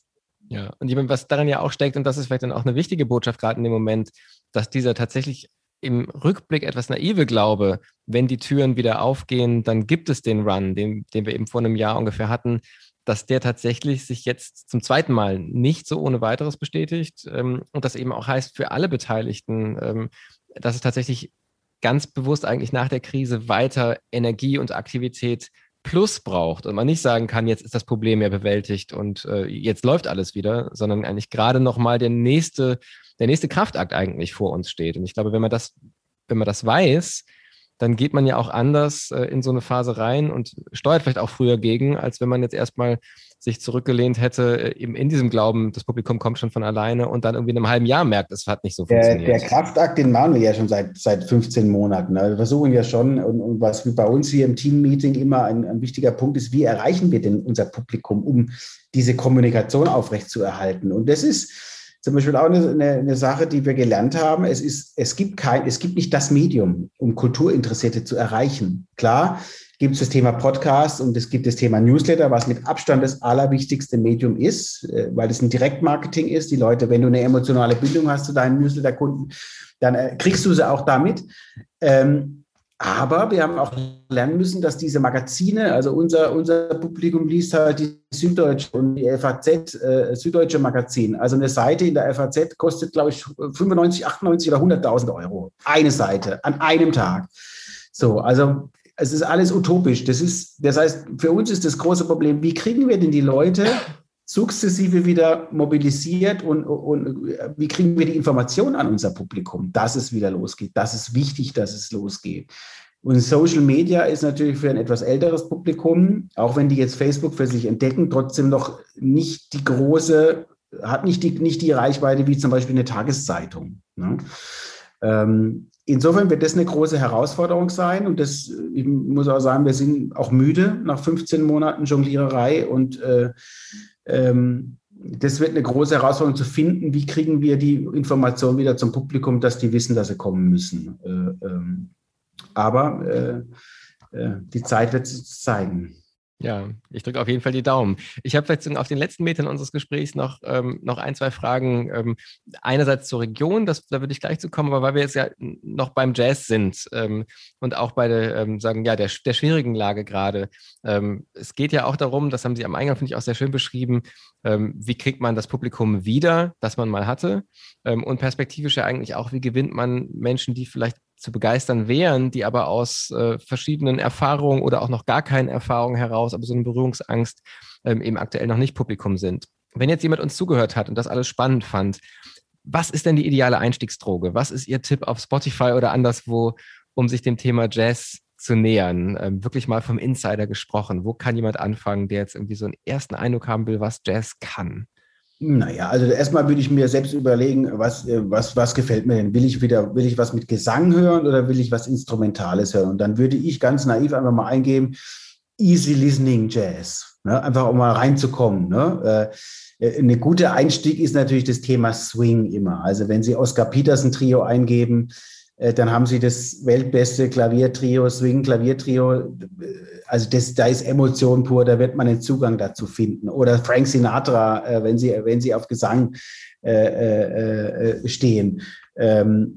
Ja, und was daran ja auch steckt, und das ist vielleicht dann auch eine wichtige Botschaft gerade in dem Moment, dass dieser tatsächlich im Rückblick etwas naive Glaube, wenn die Türen wieder aufgehen, dann gibt es den Run, den, den wir eben vor einem Jahr ungefähr hatten, dass der tatsächlich sich jetzt zum zweiten Mal nicht so ohne weiteres bestätigt ähm, und das eben auch heißt für alle Beteiligten, ähm, dass es tatsächlich ganz bewusst eigentlich nach der Krise weiter Energie und Aktivität Plus braucht und man nicht sagen kann, jetzt ist das Problem ja bewältigt und äh, jetzt läuft alles wieder, sondern eigentlich gerade nochmal der nächste, der nächste Kraftakt eigentlich vor uns steht. Und ich glaube, wenn man das, wenn man das weiß, dann geht man ja auch anders äh, in so eine Phase rein und steuert vielleicht auch früher gegen, als wenn man jetzt erstmal sich zurückgelehnt hätte, äh, eben in diesem Glauben, das Publikum kommt schon von alleine und dann irgendwie in einem halben Jahr merkt, es hat nicht so funktioniert. Der, der Kraftakt, den machen wir ja schon seit, seit 15 Monaten. Also wir versuchen ja schon, und, und was bei uns hier im Team-Meeting immer ein, ein wichtiger Punkt ist, wie erreichen wir denn unser Publikum, um diese Kommunikation aufrechtzuerhalten? Und das ist zum Beispiel auch eine, eine, Sache, die wir gelernt haben. Es, ist, es, gibt kein, es gibt nicht das Medium, um Kulturinteressierte zu erreichen. Klar gibt es das Thema Podcast und es gibt das Thema Newsletter, was mit Abstand das allerwichtigste Medium ist, äh, weil es ein Direktmarketing ist. Die Leute, wenn du eine emotionale Bindung hast zu deinen Newsletter-Kunden, dann äh, kriegst du sie auch damit. Ähm, aber wir haben auch lernen müssen, dass diese Magazine, also unser, unser Publikum liest halt die Süddeutsche und die FAZ, äh, Süddeutsche Magazin. Also eine Seite in der FAZ kostet, glaube ich, 95, 98 oder 100.000 Euro. Eine Seite an einem Tag. So, also es ist alles utopisch. Das ist, das heißt, für uns ist das große Problem, wie kriegen wir denn die Leute sukzessive wieder mobilisiert und, und wie kriegen wir die Information an unser Publikum, dass es wieder losgeht. Das ist wichtig, dass es losgeht. Und Social Media ist natürlich für ein etwas älteres Publikum, auch wenn die jetzt Facebook für sich entdecken, trotzdem noch nicht die große, hat nicht die, nicht die Reichweite wie zum Beispiel eine Tageszeitung. Ne? Ähm, insofern wird das eine große Herausforderung sein. Und das, ich muss auch sagen, wir sind auch müde nach 15 Monaten Jongliererei und äh, ähm, das wird eine große Herausforderung zu finden, wie kriegen wir die Information wieder zum Publikum, dass die wissen, dass sie kommen müssen. Äh, ähm, aber äh, äh, die Zeit wird es zeigen. Ja, ich drücke auf jeden Fall die Daumen. Ich habe vielleicht auf den letzten Metern unseres Gesprächs noch, ähm, noch ein, zwei Fragen. Ähm, einerseits zur Region, das, da würde ich gleich zu kommen, aber weil wir jetzt ja noch beim Jazz sind ähm, und auch bei der, ähm, sagen, ja, der, der schwierigen Lage gerade. Ähm, es geht ja auch darum, das haben Sie am Eingang, finde ich, auch sehr schön beschrieben, ähm, wie kriegt man das Publikum wieder, das man mal hatte und perspektivisch ja eigentlich auch, wie gewinnt man Menschen, die vielleicht zu begeistern wären, die aber aus äh, verschiedenen Erfahrungen oder auch noch gar keinen Erfahrungen heraus, aber so eine Berührungsangst ähm, eben aktuell noch nicht Publikum sind. Wenn jetzt jemand uns zugehört hat und das alles spannend fand, was ist denn die ideale Einstiegsdroge? Was ist Ihr Tipp auf Spotify oder anderswo, um sich dem Thema Jazz zu nähern? Ähm, wirklich mal vom Insider gesprochen. Wo kann jemand anfangen, der jetzt irgendwie so einen ersten Eindruck haben will, was Jazz kann? Naja, also erstmal würde ich mir selbst überlegen, was, äh, was, was gefällt mir denn? Will ich wieder, will ich was mit Gesang hören oder will ich was Instrumentales hören? Und dann würde ich ganz naiv einfach mal eingeben, Easy Listening Jazz. Ne? Einfach um mal reinzukommen. Ne? Äh, äh, eine gute Einstieg ist natürlich das Thema Swing immer. Also wenn Sie Oscar Peterson Trio eingeben, dann haben Sie das weltbeste Klaviertrio, Swing Klaviertrio also das, da ist Emotion pur, da wird man einen Zugang dazu finden. Oder Frank Sinatra, äh, wenn Sie, wenn Sie auf Gesang äh, äh, äh stehen. Ähm,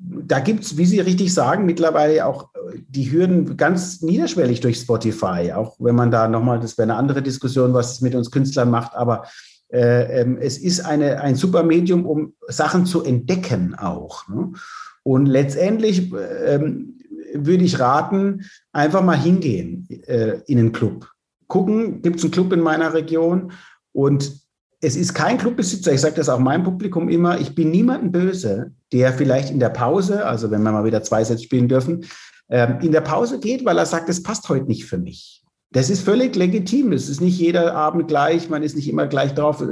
da gibt es, wie Sie richtig sagen, mittlerweile auch die Hürden ganz niederschwellig durch Spotify. Auch wenn man da nochmal, das wäre eine andere Diskussion, was es mit uns Künstlern macht, aber äh, ähm, es ist eine, ein super Medium, um Sachen zu entdecken auch. Ne? Und letztendlich ähm, würde ich raten, einfach mal hingehen äh, in einen Club. Gucken, gibt es einen Club in meiner Region und es ist kein Clubbesitzer, ich sage das auch meinem Publikum immer, ich bin niemandem böse, der vielleicht in der Pause, also wenn wir mal wieder zwei Sätze spielen dürfen, ähm, in der Pause geht, weil er sagt, es passt heute nicht für mich. Das ist völlig legitim. Es ist nicht jeder Abend gleich, man ist nicht immer gleich drauf.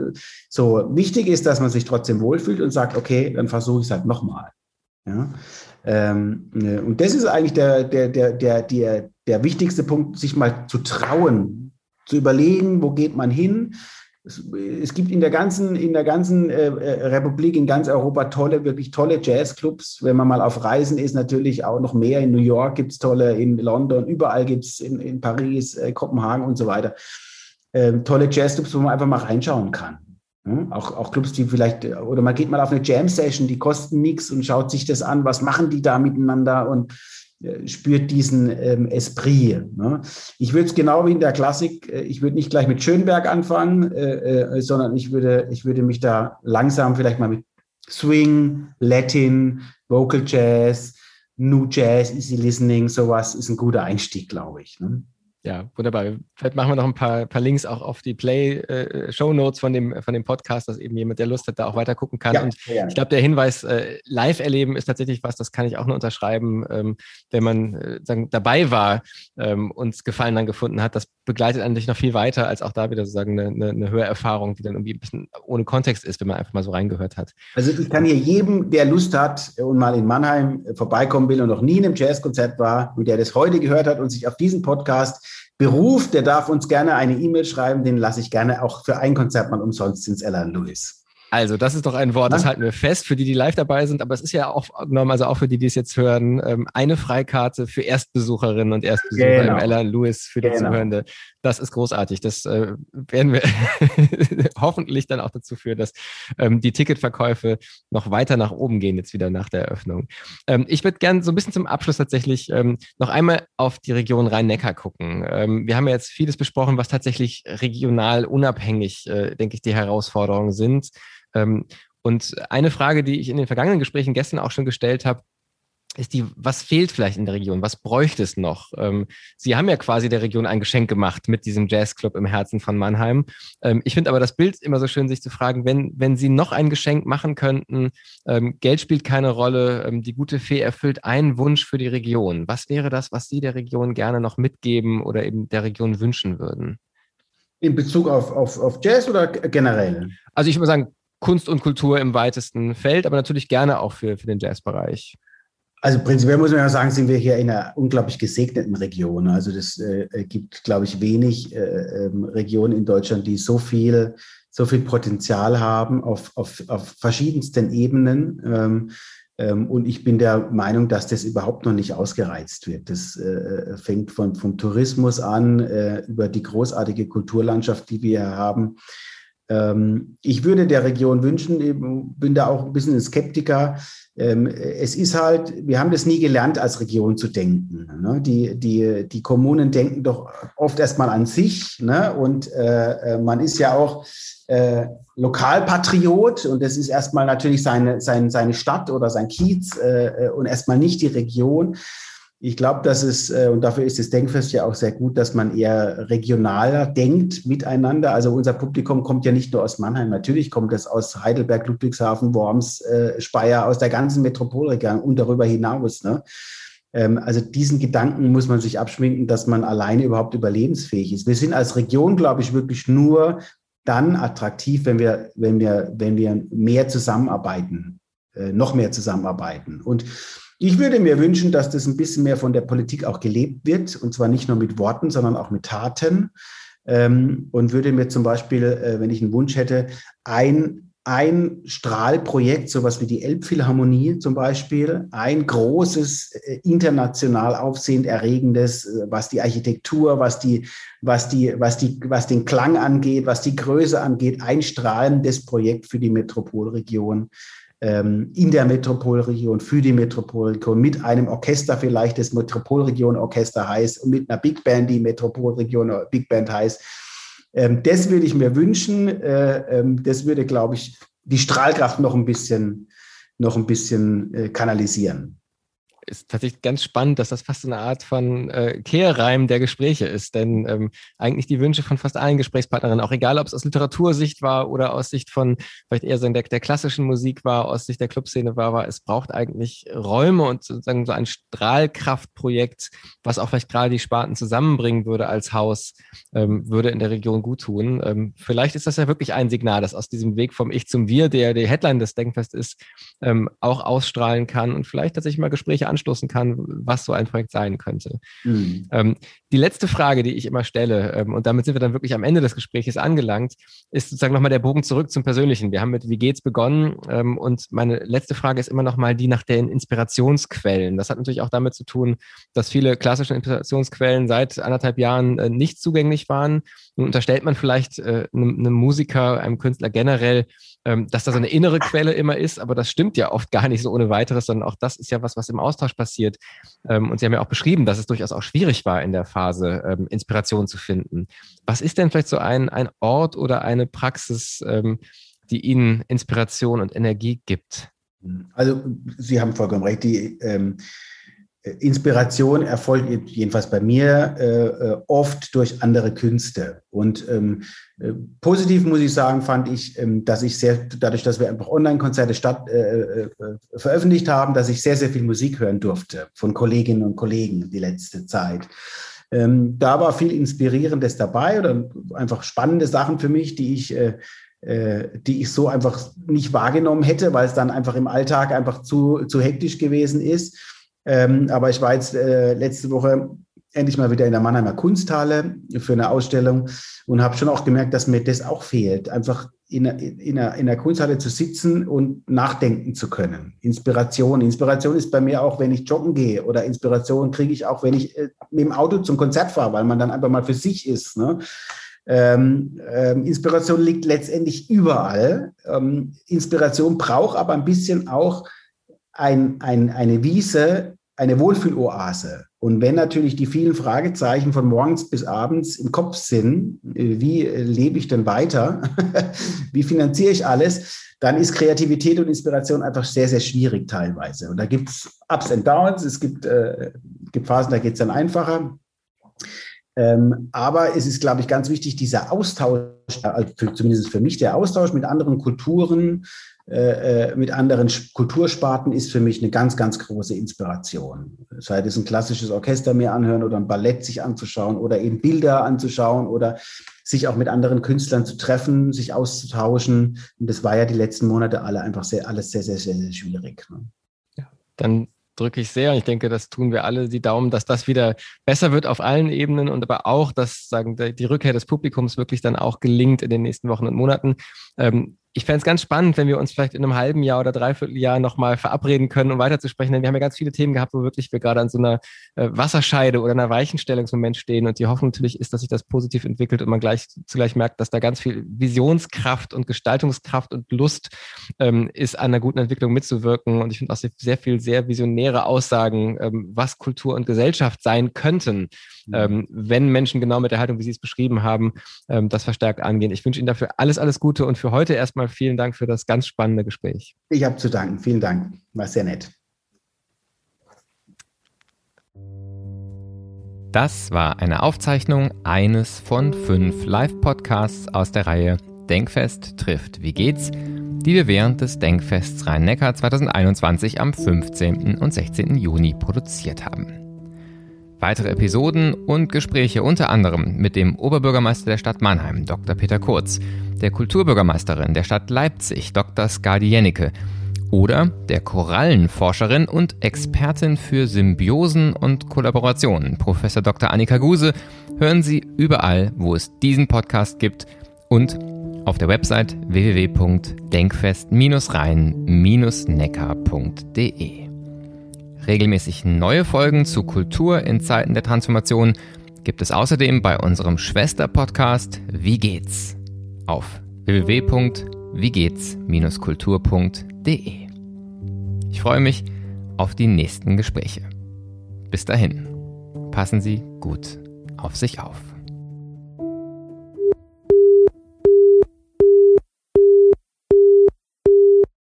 So wichtig ist, dass man sich trotzdem wohlfühlt und sagt, okay, dann versuche ich es halt nochmal. Ja? Ähm, ne, und das ist eigentlich der, der, der, der, der, der wichtigste Punkt, sich mal zu trauen, zu überlegen, wo geht man hin. Es, es gibt in der ganzen, in der ganzen äh, äh, Republik, in ganz Europa tolle, wirklich tolle Jazzclubs. Wenn man mal auf Reisen ist, natürlich auch noch mehr. In New York gibt es tolle, in London, überall gibt es in, in Paris, äh, Kopenhagen und so weiter. Ähm, tolle Jazzclubs, wo man einfach mal reinschauen kann. Hm? Auch, auch Clubs, die vielleicht, oder man geht mal auf eine Jam-Session, die kosten nichts und schaut sich das an, was machen die da miteinander und äh, spürt diesen ähm, Esprit. Ne? Ich würde es genau wie in der Klassik, äh, ich würde nicht gleich mit Schönberg anfangen, äh, äh, sondern ich würde, ich würde mich da langsam vielleicht mal mit Swing, Latin, Vocal Jazz, New Jazz, Easy Listening, sowas ist ein guter Einstieg, glaube ich. Ne? Ja, wunderbar. Vielleicht machen wir noch ein paar, paar Links auch auf die Play-Show-Notes äh, von, dem, von dem Podcast, dass eben jemand, der Lust hat, da auch weiter gucken kann. Ja, und ja. ich glaube, der Hinweis, äh, live erleben ist tatsächlich was, das kann ich auch nur unterschreiben, ähm, wenn man äh, sagen, dabei war, ähm, uns Gefallen dann gefunden hat. Das begleitet eigentlich noch viel weiter, als auch da wieder sozusagen eine, eine, eine Hörerfahrung, die dann irgendwie ein bisschen ohne Kontext ist, wenn man einfach mal so reingehört hat. Also ich kann hier jedem, der Lust hat und mal in Mannheim vorbeikommen will und noch nie in einem Jazzkonzert war und der das heute gehört hat und sich auf diesen Podcast beruft, der darf uns gerne eine E-Mail schreiben, den lasse ich gerne auch für ein Konzert mal umsonst ins Ella Louis. Also, das ist doch ein Wort, das halten wir fest für die, die live dabei sind. Aber es ist ja auch genommen, also auch für die, die es jetzt hören, ähm, eine Freikarte für Erstbesucherinnen und Erstbesucher genau. im Ella Lewis für die genau. Zuhörende. Das ist großartig. Das äh, werden wir hoffentlich dann auch dazu führen, dass ähm, die Ticketverkäufe noch weiter nach oben gehen, jetzt wieder nach der Eröffnung. Ähm, ich würde gerne so ein bisschen zum Abschluss tatsächlich ähm, noch einmal auf die Region Rhein-Neckar gucken. Ähm, wir haben ja jetzt vieles besprochen, was tatsächlich regional unabhängig, äh, denke ich, die Herausforderungen sind. Ähm, und eine Frage, die ich in den vergangenen Gesprächen gestern auch schon gestellt habe, ist die, was fehlt vielleicht in der Region? Was bräuchte es noch? Ähm, Sie haben ja quasi der Region ein Geschenk gemacht mit diesem Jazzclub im Herzen von Mannheim. Ähm, ich finde aber das Bild immer so schön, sich zu fragen, wenn, wenn Sie noch ein Geschenk machen könnten, Geld spielt keine Rolle, die gute Fee erfüllt einen Wunsch für die Region. Was wäre das, was Sie der Region gerne noch mitgeben oder eben der Region wünschen würden? In Bezug auf, auf, auf Jazz oder generell? Also ich würde sagen, Kunst und Kultur im weitesten Feld, aber natürlich gerne auch für, für den Jazzbereich. Also prinzipiell muss man ja sagen, sind wir hier in einer unglaublich gesegneten Region. Also das äh, gibt, glaube ich, wenig äh, ähm, Regionen in Deutschland, die so viel, so viel Potenzial haben auf, auf, auf verschiedensten Ebenen. Ähm, ähm, und ich bin der Meinung, dass das überhaupt noch nicht ausgereizt wird. Das äh, fängt von, vom Tourismus an, äh, über die großartige Kulturlandschaft, die wir haben, ähm, ich würde der Region wünschen, bin da auch ein bisschen ein Skeptiker. Ähm, es ist halt, wir haben das nie gelernt, als Region zu denken. Ne? Die, die, die Kommunen denken doch oft erstmal an sich. Ne? Und äh, äh, man ist ja auch äh, Lokalpatriot und das ist erstmal natürlich seine, seine, seine Stadt oder sein Kiez und erstmal nicht die Region. Ich glaube, dass es, äh, und dafür ist das Denkfest ja auch sehr gut, dass man eher regionaler denkt miteinander. Also unser Publikum kommt ja nicht nur aus Mannheim, natürlich kommt es aus Heidelberg, Ludwigshafen, Worms, äh, Speyer, aus der ganzen Metropolregion und darüber hinaus. Ne? Ähm, also diesen Gedanken muss man sich abschminken, dass man alleine überhaupt überlebensfähig ist. Wir sind als Region, glaube ich, wirklich nur dann attraktiv, wenn wir, wenn wir, wenn wir mehr zusammenarbeiten, äh, noch mehr zusammenarbeiten. Und ich würde mir wünschen, dass das ein bisschen mehr von der Politik auch gelebt wird, und zwar nicht nur mit Worten, sondern auch mit Taten. Ähm, und würde mir zum Beispiel, äh, wenn ich einen Wunsch hätte, ein, ein Strahlprojekt, sowas wie die Elbphilharmonie zum Beispiel, ein großes, äh, international aufsehend erregendes, äh, was die Architektur, was die, was die, was die, was den Klang angeht, was die Größe angeht, ein strahlendes Projekt für die Metropolregion ähm, in der Metropolregion, für die Metropolregion, mit einem Orchester vielleicht, das Metropolregion-Orchester heißt, und mit einer Big Band, die Metropolregion Big Band heißt. Ähm, das würde ich mir wünschen. Äh, ähm, das würde, glaube ich, die Strahlkraft noch ein bisschen, noch ein bisschen äh, kanalisieren ist tatsächlich ganz spannend, dass das fast eine Art von äh, Kehrreim der Gespräche ist. Denn ähm, eigentlich die Wünsche von fast allen Gesprächspartnerinnen, auch egal, ob es aus Literatursicht war oder aus Sicht von vielleicht eher so der, der klassischen Musik war, aus Sicht der Clubszene war, war, es braucht eigentlich Räume und sozusagen so ein Strahlkraftprojekt, was auch vielleicht gerade die Sparten zusammenbringen würde als Haus, ähm, würde in der Region gut tun. Ähm, vielleicht ist das ja wirklich ein Signal, das aus diesem Weg vom Ich zum Wir, der die Headline des Denkfest ist, ähm, auch ausstrahlen kann und vielleicht tatsächlich mal Gespräche anstoßen kann, was so ein Projekt sein könnte. Mhm. Ähm, die letzte Frage, die ich immer stelle, ähm, und damit sind wir dann wirklich am Ende des Gesprächs angelangt, ist sozusagen nochmal der Bogen zurück zum Persönlichen. Wir haben mit Wie geht's begonnen ähm, und meine letzte Frage ist immer nochmal die nach den Inspirationsquellen. Das hat natürlich auch damit zu tun, dass viele klassische Inspirationsquellen seit anderthalb Jahren äh, nicht zugänglich waren. Nun unterstellt man vielleicht äh, einem, einem Musiker, einem Künstler generell, ähm, dass da so eine innere Quelle immer ist, aber das stimmt ja oft gar nicht so ohne weiteres, sondern auch das ist ja was, was im Austausch passiert. Ähm, und Sie haben ja auch beschrieben, dass es durchaus auch schwierig war in der Phase, ähm, Inspiration zu finden. Was ist denn vielleicht so ein, ein Ort oder eine Praxis, die Ihnen Inspiration und Energie gibt? Also Sie haben vollkommen recht. Die, ähm, Inspiration erfolgt jedenfalls bei mir äh, äh, oft durch andere Künste. Und ähm, äh, positiv muss ich sagen, fand ich, ähm, dass ich sehr, dadurch, dass wir einfach Online-Konzerte statt äh, äh, veröffentlicht haben, dass ich sehr, sehr viel Musik hören durfte von Kolleginnen und Kollegen die letzte Zeit. Ähm, da war viel Inspirierendes dabei oder einfach spannende Sachen für mich, die ich äh, die ich so einfach nicht wahrgenommen hätte, weil es dann einfach im Alltag einfach zu, zu hektisch gewesen ist. Ähm, aber ich war jetzt äh, letzte Woche endlich mal wieder in der Mannheimer Kunsthalle für eine Ausstellung und habe schon auch gemerkt, dass mir das auch fehlt, einfach in, in, in der Kunsthalle zu sitzen und nachdenken zu können. Inspiration. Inspiration ist bei mir auch, wenn ich joggen gehe oder Inspiration kriege ich auch, wenn ich äh, mit dem Auto zum Konzert fahre, weil man dann einfach mal für sich ist. Ne? Ähm, ähm, Inspiration liegt letztendlich überall. Ähm, Inspiration braucht aber ein bisschen auch ein, ein, eine Wiese, eine Wohlfühloase. Und wenn natürlich die vielen Fragezeichen von morgens bis abends im Kopf sind, äh, wie lebe ich denn weiter? wie finanziere ich alles? Dann ist Kreativität und Inspiration einfach sehr, sehr schwierig teilweise. Und da gibt es Ups und Downs, es gibt, äh, gibt Phasen, da geht es dann einfacher. Ähm, aber es ist, glaube ich, ganz wichtig, dieser Austausch, also zumindest für mich der Austausch mit anderen Kulturen, äh, äh, mit anderen Kultursparten ist für mich eine ganz, ganz große Inspiration. Sei es ein klassisches Orchester mir anhören oder ein Ballett sich anzuschauen oder eben Bilder anzuschauen oder sich auch mit anderen Künstlern zu treffen, sich auszutauschen. Und das war ja die letzten Monate alle einfach sehr, alles sehr, sehr, sehr, sehr schwierig. Ne? Ja, dann drücke ich sehr. Und ich denke, das tun wir alle die Daumen, dass das wieder besser wird auf allen Ebenen und aber auch, dass sagen die Rückkehr des Publikums wirklich dann auch gelingt in den nächsten Wochen und Monaten. Ähm, ich fände es ganz spannend, wenn wir uns vielleicht in einem halben Jahr oder dreiviertel Jahr nochmal verabreden können, um weiterzusprechen. Denn wir haben ja ganz viele Themen gehabt, wo wirklich wir gerade an so einer äh, Wasserscheide oder einer Weichenstellungsmoment stehen. Und die Hoffnung natürlich ist, dass sich das positiv entwickelt und man gleich zugleich merkt, dass da ganz viel Visionskraft und Gestaltungskraft und Lust ähm, ist, an einer guten Entwicklung mitzuwirken. Und ich finde auch sehr viel sehr visionäre Aussagen, ähm, was Kultur und Gesellschaft sein könnten, mhm. ähm, wenn Menschen genau mit der Haltung, wie Sie es beschrieben haben, ähm, das verstärkt angehen. Ich wünsche Ihnen dafür alles, alles Gute und für heute erstmal erstmal vielen Dank für das ganz spannende Gespräch. Ich habe zu danken. Vielen Dank. War sehr nett. Das war eine Aufzeichnung eines von fünf Live-Podcasts aus der Reihe Denkfest trifft Wie geht's, die wir während des Denkfests Rhein-Neckar 2021 am 15. und 16. Juni produziert haben. Weitere Episoden und Gespräche unter anderem mit dem Oberbürgermeister der Stadt Mannheim, Dr. Peter Kurz, der Kulturbürgermeisterin der Stadt Leipzig, Dr. Skadi Jennecke, oder der Korallenforscherin und Expertin für Symbiosen und Kollaborationen, Professor Dr. Annika Guse, hören Sie überall, wo es diesen Podcast gibt und auf der Website www.denkfest-rhein-neckar.de. Regelmäßig neue Folgen zu Kultur in Zeiten der Transformation gibt es außerdem bei unserem Schwester-Podcast Wie geht's? auf www.wiegehts-kultur.de. Ich freue mich auf die nächsten Gespräche. Bis dahin, passen Sie gut auf sich auf.